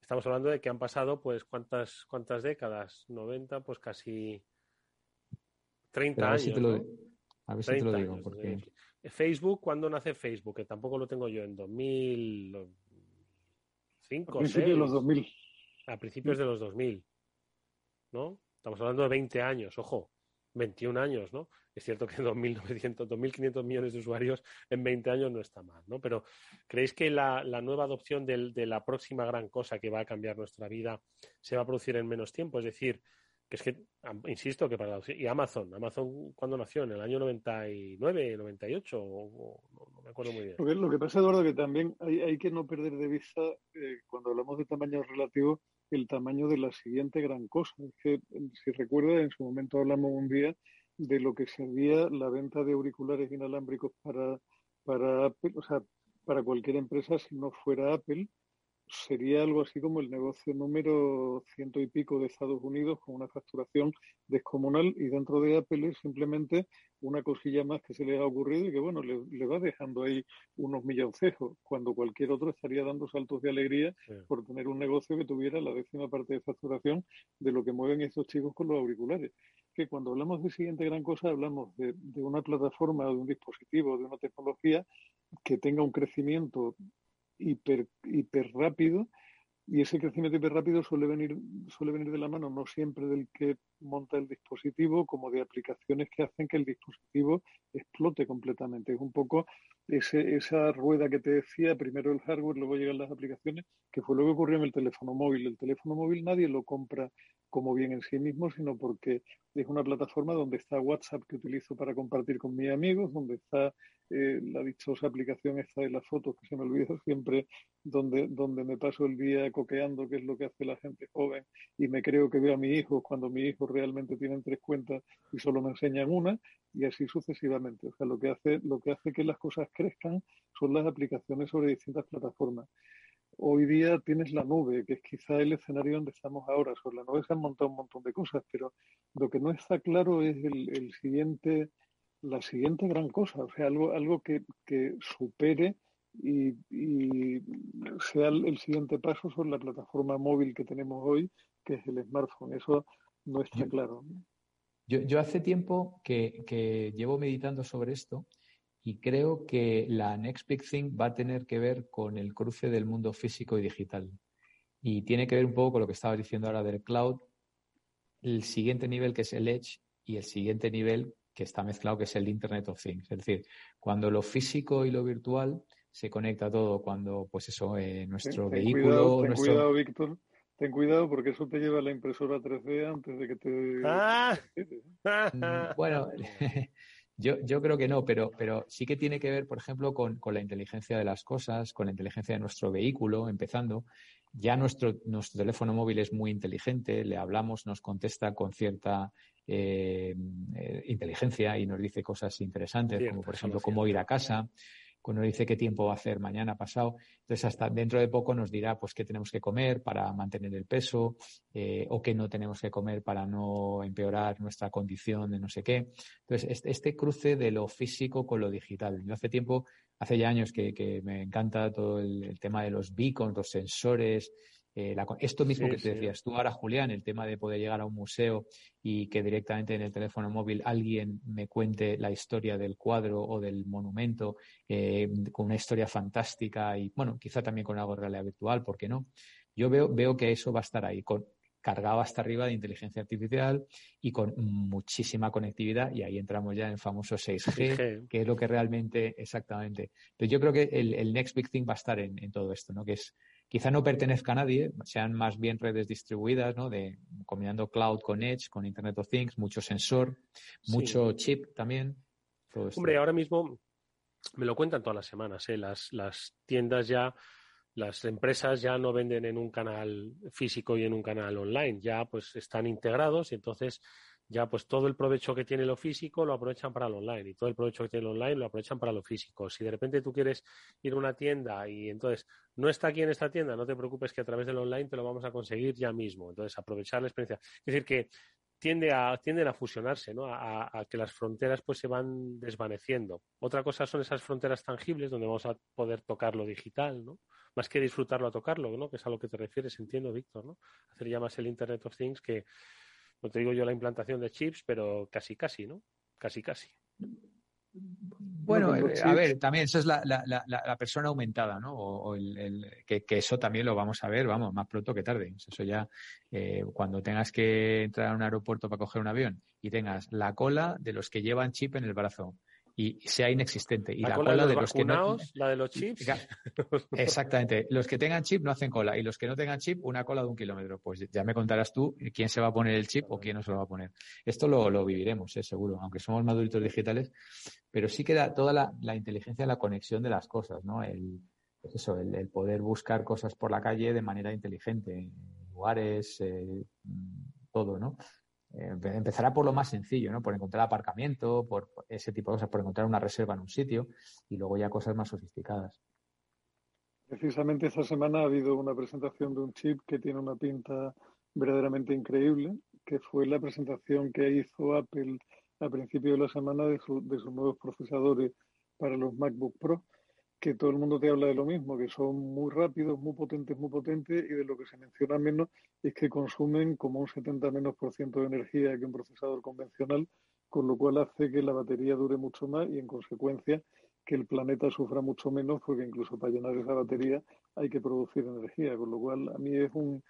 estamos hablando de que han pasado, pues, ¿cuántas, cuántas décadas? 90, pues casi 30 años. a ver si te lo digo. Porque... Facebook, ¿cuándo nace Facebook? Que tampoco lo tengo yo, en 2005, A principios de los 2000. A principios de los 2000, ¿no? Estamos hablando de 20 años, ojo, 21 años, ¿no? Es cierto que 2.900, 2.500 millones de usuarios en 20 años no está mal, ¿no? Pero ¿creéis que la, nueva adopción de la próxima gran cosa que va a cambiar nuestra vida se va a producir en menos tiempo? Es decir, que es que, insisto, que para y Amazon, Amazon cuando nació, en el año 99, 98, o, no, me acuerdo muy bien. Lo que, pasa, Eduardo, que también hay, hay que no perder de vista, eh, cuando hablamos de tamaño relativo, el tamaño de la siguiente gran cosa. Es que, si recuerda, en su momento hablamos un día de lo que sería la venta de auriculares inalámbricos para, para Apple, o sea, para cualquier empresa si no fuera Apple, sería algo así como el negocio número ciento y pico de Estados Unidos con una facturación descomunal y dentro de Apple es simplemente una cosilla más que se le ha ocurrido y que bueno, le, va dejando ahí unos milloncejos cuando cualquier otro estaría dando saltos de alegría por tener un negocio que tuviera la décima parte de facturación de lo que mueven estos chicos con los auriculares. Que cuando hablamos de siguiente gran cosa hablamos de, de una plataforma, de un dispositivo, de una tecnología que tenga un crecimiento hiper, hiper rápido y ese crecimiento hiper rápido suele venir, suele venir de la mano no siempre del que monta el dispositivo, como de aplicaciones que hacen que el dispositivo explote completamente. Es un poco ese, esa rueda que te decía, primero el hardware, luego llegan las aplicaciones, que fue lo que ocurrió en el teléfono móvil. El teléfono móvil nadie lo compra como bien en sí mismo, sino porque es una plataforma donde está WhatsApp que utilizo para compartir con mis amigos, donde está eh, la dichosa aplicación esta de las fotos que se me olvida siempre, donde, donde me paso el día coqueando, que es lo que hace la gente joven, y me creo que veo a mi hijo cuando mi hijo realmente tienen tres cuentas y solo me enseñan una, y así sucesivamente. O sea, lo que hace, lo que hace que las cosas crezcan son las aplicaciones sobre distintas plataformas. Hoy día tienes la nube, que es quizá el escenario donde estamos ahora. Sobre la nube se han montado un montón de cosas, pero lo que no está claro es el, el siguiente la siguiente gran cosa, o sea, algo, algo que, supere y, sea el, siguiente paso sobre la plataforma móvil que tenemos hoy, que es el smartphone. Eso no está claro. Yo, yo hace tiempo que, que, llevo meditando sobre esto y creo que la Next Big Thing va a tener que ver con el cruce del mundo físico y digital. Y tiene que ver un poco con lo que estabas diciendo ahora del cloud, el siguiente nivel que es el Edge y el siguiente nivel que está mezclado, que es el Internet of Things. Es decir, cuando lo físico y lo virtual se conecta todo, cuando, pues eso, eh, nuestro vehículo. ten cuidado, Víctor. Ten cuidado porque eso te lleva a la impresora 3D antes de que te. Ah. Mm, bueno, yo, yo creo que no, pero, pero sí que tiene que ver, por ejemplo, con, con, la inteligencia de las cosas, con la inteligencia de nuestro vehículo, empezando. Ya nuestro, nuestro teléfono móvil es muy inteligente, le hablamos, nos contesta con cierta eh, eh, inteligencia y nos dice cosas interesantes, como por ejemplo cómo ir a casa, cuando dice qué tiempo va a hacer mañana, pasado. Entonces, hasta dentro de poco nos dirá pues qué tenemos que comer para mantener el peso eh, o qué no tenemos que comer para no empeorar nuestra condición de no sé qué. Entonces, este, este cruce de lo físico con lo digital. Yo hace tiempo, hace ya años que, me encanta todo el tema de los beacons, los sensores, eh, esto mismo que te decías tú ahora, Julián, el tema de poder llegar a un museo y que directamente en el teléfono móvil alguien me cuente la historia del cuadro o del monumento eh, con una historia fantástica y, bueno, quizá también con algo de realidad virtual, ¿por qué no? Yo veo, veo que eso va a estar ahí, con, cargado hasta arriba de inteligencia artificial y con muchísima conectividad y ahí entramos ya en el famoso 6G, que es lo que realmente exactamente. Pero yo creo que el, next big thing va a estar en, en, todo esto, ¿no? Que es quizá no pertenezca a nadie, sean más bien redes distribuidas, ¿no? De combinando cloud con edge, con Internet of Things, mucho sensor, mucho chip también. Hombre, ahora mismo me lo cuentan todas las semanas, ¿eh? las, las tiendas ya, las empresas ya no venden en un canal físico y en un canal online, ya pues están integrados y entonces ya pues todo el provecho que tiene lo físico lo aprovechan para lo online y todo el provecho que tiene lo online lo aprovechan para lo físico. Si de repente tú quieres ir a una tienda y entonces no está aquí en esta tienda, no te preocupes que a través del online te lo vamos a conseguir ya mismo. Entonces aprovechar la experiencia. Es decir, que tiende a, tienden a fusionarse, ¿no? A, que las fronteras pues se van desvaneciendo. Otra cosa son esas fronteras tangibles donde vamos a poder tocar lo digital, ¿no? más que disfrutarlo a tocarlo, ¿no? Que es a lo que te refieres, entiendo, Víctor, ¿no? Hacer ya más el Internet of Things que, no te digo yo la implantación de chips, pero casi, casi, ¿no? Casi, casi. Bueno, eh, a ver, también eso es la, la, la, persona aumentada, ¿no? O, el, que, eso también lo vamos a ver, vamos, más pronto que tarde. Eso ya, eh, cuando tengas que entrar a un aeropuerto para coger un avión y tengas la cola de los que llevan chip en el brazo, y sea inexistente. Y la, cola, de los, que no, la de los chips. Exactamente. Los que tengan chip no hacen cola y los que no tengan chip una cola de un kilómetro. Pues ya me contarás tú quién se va a poner el chip o quién no se lo va a poner. Esto lo, lo viviremos, ¿eh? seguro, aunque somos maduritos digitales, pero sí queda toda la, la inteligencia, la conexión de las cosas, ¿no? El, pues eso, el, poder buscar cosas por la calle de manera inteligente, lugares, eh, todo, ¿no? Eh, empezará por lo más sencillo, ¿no? Por encontrar aparcamiento, por ese tipo de cosas, por encontrar una reserva en un sitio y luego ya cosas más sofisticadas. Precisamente esta semana ha habido una presentación de un chip que tiene una pinta verdaderamente increíble, que fue la presentación que hizo Apple a principio de la semana de, de sus nuevos procesadores para los MacBook Pro que todo el mundo te habla de lo mismo, que son muy rápidos, muy potentes, muy potentes, y de lo que se menciona menos es que consumen como un 70 menos por ciento de energía que un procesador convencional, con lo cual hace que la batería dure mucho más y en consecuencia que el planeta sufra mucho menos, porque incluso para llenar esa batería hay que producir energía, con lo cual a mí es un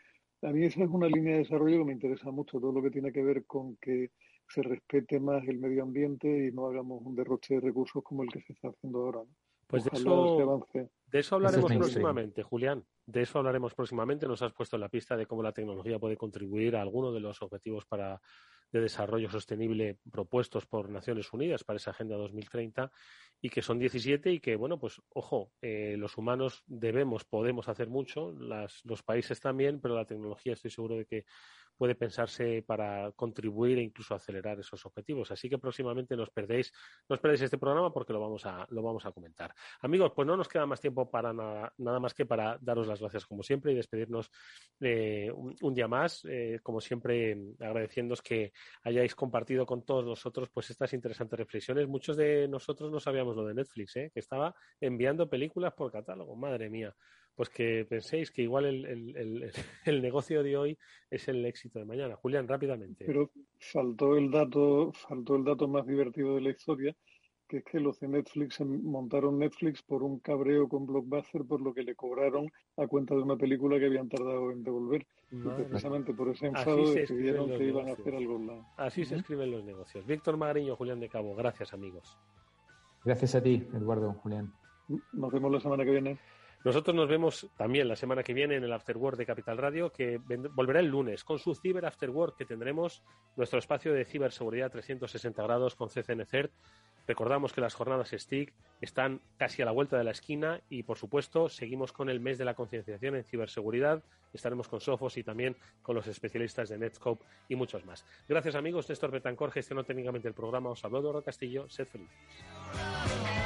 a mí esa es una línea de desarrollo que me interesa mucho, todo lo que tiene que ver con que se respete más el medio ambiente y no hagamos un derroche de recursos como el que se está haciendo ahora. ¿no? Pues de eso, de eso hablaremos próximamente, Julián. De eso hablaremos próximamente. Nos has puesto en la pista de cómo la tecnología puede contribuir a alguno de los objetivos para, de desarrollo sostenible propuestos por Naciones Unidas para esa Agenda 2030 y que son 17 y que, bueno, pues ojo, eh, los humanos debemos, podemos hacer mucho, las, los países también, pero la tecnología estoy seguro de que puede pensarse para contribuir e incluso acelerar esos objetivos. Así que próximamente nos perdéis, no perdéis este programa porque lo vamos a, lo vamos a comentar. Amigos, pues no nos queda más tiempo para nada, nada más que para daros las gracias como siempre y despedirnos eh, un, día más, eh, como siempre agradeciéndoos que hayáis compartido con todos nosotros pues estas interesantes reflexiones. Muchos de nosotros no sabíamos lo de Netflix, ¿eh? que estaba enviando películas por catálogo, madre mía pues que penséis que igual el, el, el, negocio de hoy es el éxito de mañana. Julián, rápidamente. Pero faltó el dato, faltó el dato más divertido de la historia, que es que los de Netflix montaron Netflix por un cabreo con Blockbuster por lo que le cobraron a cuenta de una película que habían tardado en devolver. y precisamente por ese enfado decidieron que iban a hacer algo online. Así se escriben los negocios. Víctor Magariño, Julián de Cabo, gracias amigos. Gracias a ti, Eduardo, Julián. Nos vemos la semana que viene. Nosotros nos vemos también la semana que viene en el After Work de Capital Radio, que volverá el lunes con su Ciber After Work, que tendremos nuestro espacio de ciberseguridad 360 grados con CCNCERT. Recordamos que las jornadas STIC están casi a la vuelta de la esquina y, por supuesto, seguimos con el mes de la concienciación en ciberseguridad. Estaremos con Sofos y también con los especialistas de Netscope y muchos más. Gracias, amigos. Néstor Betancor gestionó técnicamente el programa. Os habló Doro Castillo. Sed felices.